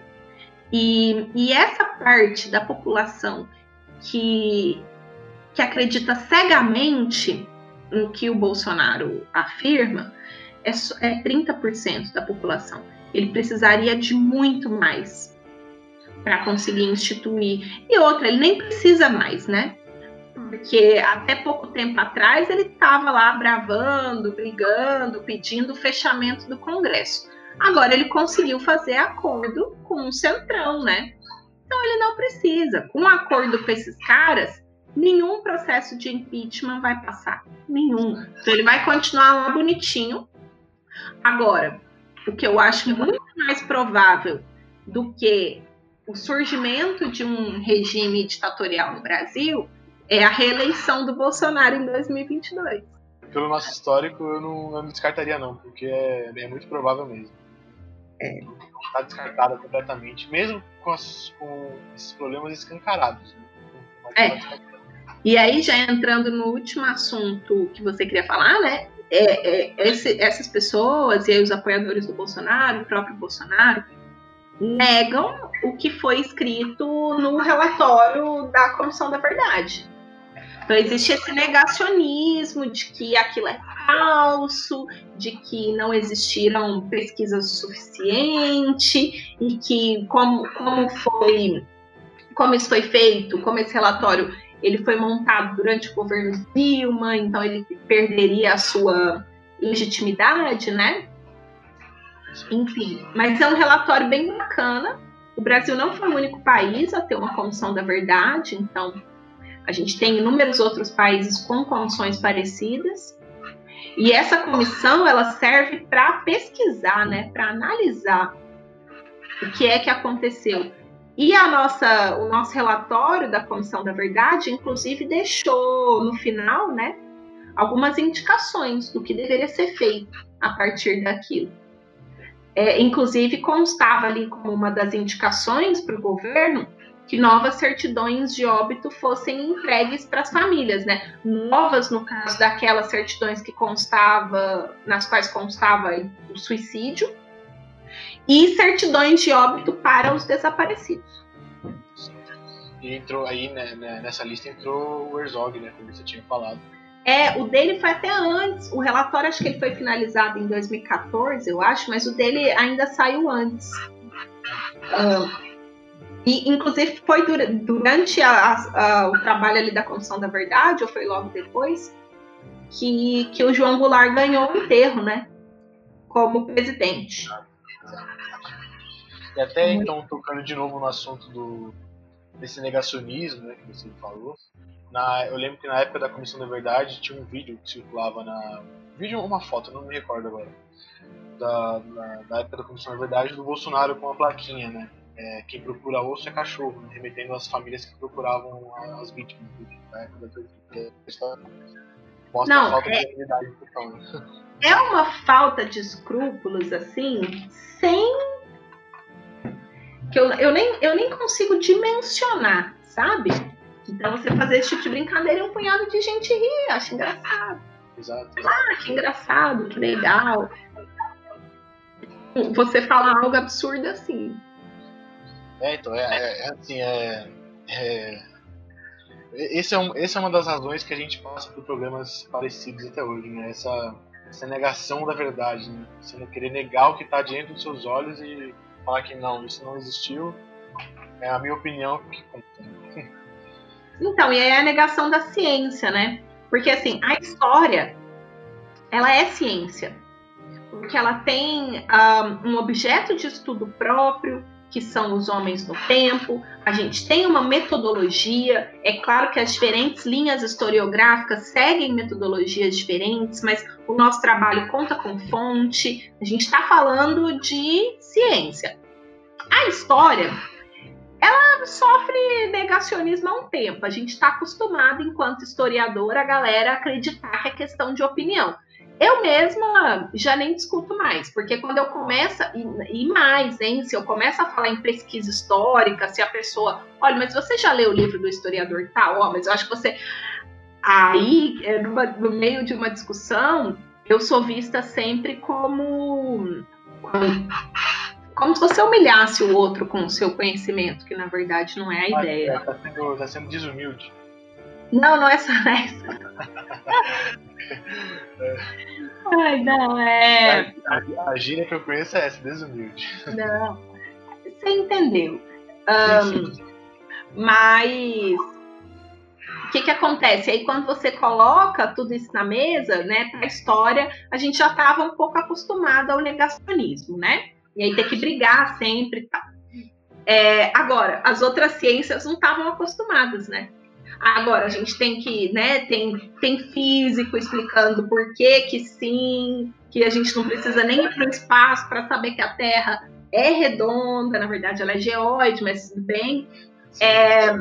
E, e essa parte da população que, que acredita cegamente no que o Bolsonaro afirma, é, é 30% da população. Ele precisaria de muito mais para conseguir instituir. E outra, ele nem precisa mais, né? Porque até pouco tempo atrás ele estava lá bravando, brigando, pedindo o fechamento do Congresso. Agora ele conseguiu fazer acordo com o Centrão, né? Então ele não precisa. Com um acordo com esses caras, nenhum processo de impeachment vai passar. Nenhum. Então ele vai continuar lá bonitinho, Agora, o que eu acho muito mais provável do que o surgimento de um regime ditatorial no Brasil é a reeleição do Bolsonaro em 2022. Pelo nosso histórico, eu não, eu não descartaria não, porque é, é, muito provável mesmo. É. Está descartada completamente, mesmo com, as, com, esses problemas escancarados. Né? É. E aí, já entrando no último assunto que você queria falar, né? É, é, esse, essas pessoas e aí os apoiadores do Bolsonaro, o próprio Bolsonaro, negam o que foi escrito no relatório da Comissão da Verdade. Então existe esse negacionismo de que aquilo é falso, de que não existiram pesquisas suficientes e que como, como foi como isso foi feito, como esse relatório ele foi montado durante o governo Dilma, então ele perderia a sua legitimidade, né? Enfim, mas é um relatório bem bacana. O Brasil não foi o único país a ter uma comissão da verdade, então a gente tem inúmeros outros países com comissões parecidas. E essa comissão ela serve para pesquisar, né, para analisar o que é que aconteceu. E a nossa, o nosso relatório da Comissão da Verdade, inclusive, deixou no final, né, algumas indicações do que deveria ser feito a partir daquilo. É, inclusive, constava ali como uma das indicações para o governo que novas certidões de óbito fossem entregues para as famílias, né? Novas no caso daquelas certidões que constava, nas quais constava o suicídio, e certidões de óbito para os desaparecidos. E entrou aí né, né nessa lista entrou o Herzog, né? Como você tinha falado. É, o dele foi até antes. O relatório acho que ele foi finalizado em 2014, eu acho, mas o dele ainda saiu antes. Uh, e, inclusive, foi durante a, a, o trabalho ali da Comissão da Verdade, ou foi logo depois, que, que o João Goulart ganhou o enterro, né? Como presidente. E até então, tocando de novo no assunto do, desse negacionismo, né, que você falou, na, eu lembro que na época da Comissão da Verdade tinha um vídeo que circulava na. Vídeo uma foto, não me recordo agora. Da, na, da época da Comissão da Verdade do Bolsonaro com a plaquinha, né? é, quem procura osso é cachorro, né? remetendo às famílias que procuravam as vítimas da época da Mostra Não, a falta é... de. Né? É uma falta de escrúpulos, assim, sem. Que eu, eu, nem, eu nem consigo dimensionar, sabe? Então você fazer esse tipo de brincadeira e um punhado de gente rir, acho engraçado. Exato. Ah, que engraçado, que legal. Você falar algo absurdo assim. É, então, é, é, é assim, é, é, esse é, um, essa é uma das razões que a gente passa por problemas parecidos até hoje, né? Essa, essa negação da verdade, né? Você não querer negar o que está diante dos seus olhos e falar que não, isso não existiu, é a minha opinião que conta. Então, e aí é a negação da ciência, né? Porque, assim, a história, ela é ciência. Porque ela tem um, um objeto de estudo próprio, que são os homens no tempo, a gente tem uma metodologia, é claro que as diferentes linhas historiográficas seguem metodologias diferentes, mas o nosso trabalho conta com fonte, a gente está falando de ciência. A história, ela sofre negacionismo há um tempo, a gente está acostumado, enquanto historiador, a galera acreditar que é questão de opinião. Eu mesma já nem discuto mais, porque quando eu começo, e, e, mais, hein, se eu começo a falar em pesquisa histórica, se a pessoa, olha, mas você já leu o livro do historiador tal, ó, mas eu acho que você. Aí, é, numa, no meio de uma discussão, eu sou vista sempre como. como, como se você humilhasse o outro com o seu conhecimento, que na verdade não é a ideia. Está sendo, tá sendo desumilde. Não, não é só essa. Ai, não, é. A, a, gíria que eu conheço é essa, desumilde. Não, você entendeu. Um, mas o que, que acontece? Aí quando você coloca tudo isso na mesa, né, a história, a gente já estava um pouco acostumado ao negacionismo, né? E aí tem que brigar sempre e tal. É, agora, as outras ciências não estavam acostumadas, né? Agora, a gente tem que, né, tem, tem físico explicando por que que sim, que a gente não precisa nem ir para o espaço para saber que a Terra é redonda, na verdade ela é geóide, mas tudo bem. É,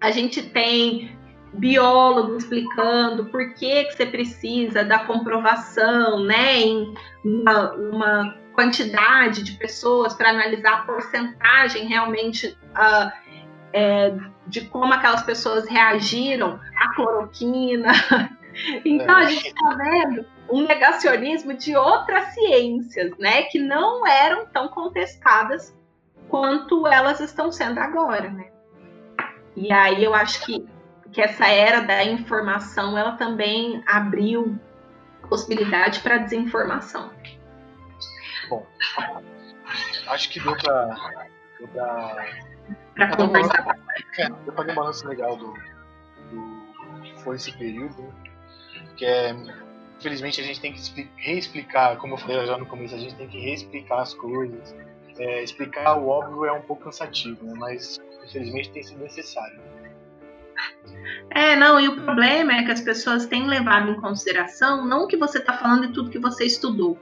a gente tem biólogo explicando por que, que você precisa da comprovação, né, em uma, uma quantidade de pessoas para analisar a porcentagem realmente uh, é, de como aquelas pessoas reagiram à cloroquina. Então a gente está vendo um negacionismo de outras ciências, né, que não eram tão contestadas quanto elas estão sendo agora, né? E aí eu acho que, que essa era da informação, ela também abriu possibilidade para desinformação. Bom, acho que deu para para conversar. É, eu paguei um balanço legal do, do que foi esse período, que é infelizmente a gente tem que reexplicar, como eu falei já no começo, a gente tem que reexplicar as coisas. É, explicar o óbvio é um pouco cansativo, né? mas infelizmente tem sido necessário. É, não, e o problema é que as pessoas têm levado em consideração não o que você está falando e tudo que você estudou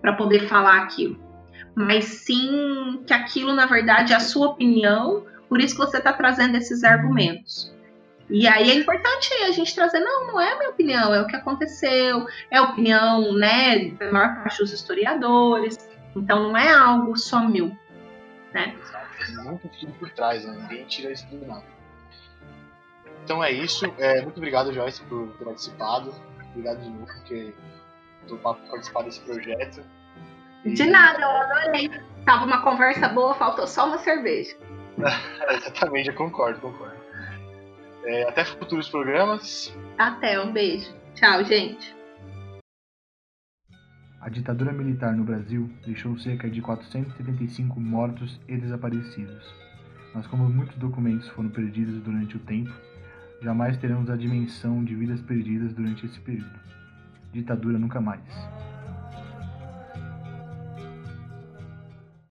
para poder falar aquilo, mas sim que aquilo, na verdade, é a sua opinião, por isso que você está trazendo esses argumentos. E aí é importante a gente trazer, não, não é a minha opinião, é o que aconteceu, é a opinião, né, da maior parte dos historiadores, então não é algo só meu, né? Muito estudo por trás, né? ninguém tira isso do nada. Então é isso, é, muito obrigado Joyce por ter participado, obrigado de novo porque por participar desse projeto. De nada, eu adorei. Tava uma conversa boa, faltou só uma cerveja. Exatamente, eu concordo, concordo. É, até futuros programas. Até, um beijo. Tchau, gente. A ditadura militar no Brasil deixou cerca de 475 mortos e desaparecidos. Mas como muitos documentos foram perdidos durante o tempo, jamais teremos a dimensão de vidas perdidas durante esse período. Ditadura nunca mais.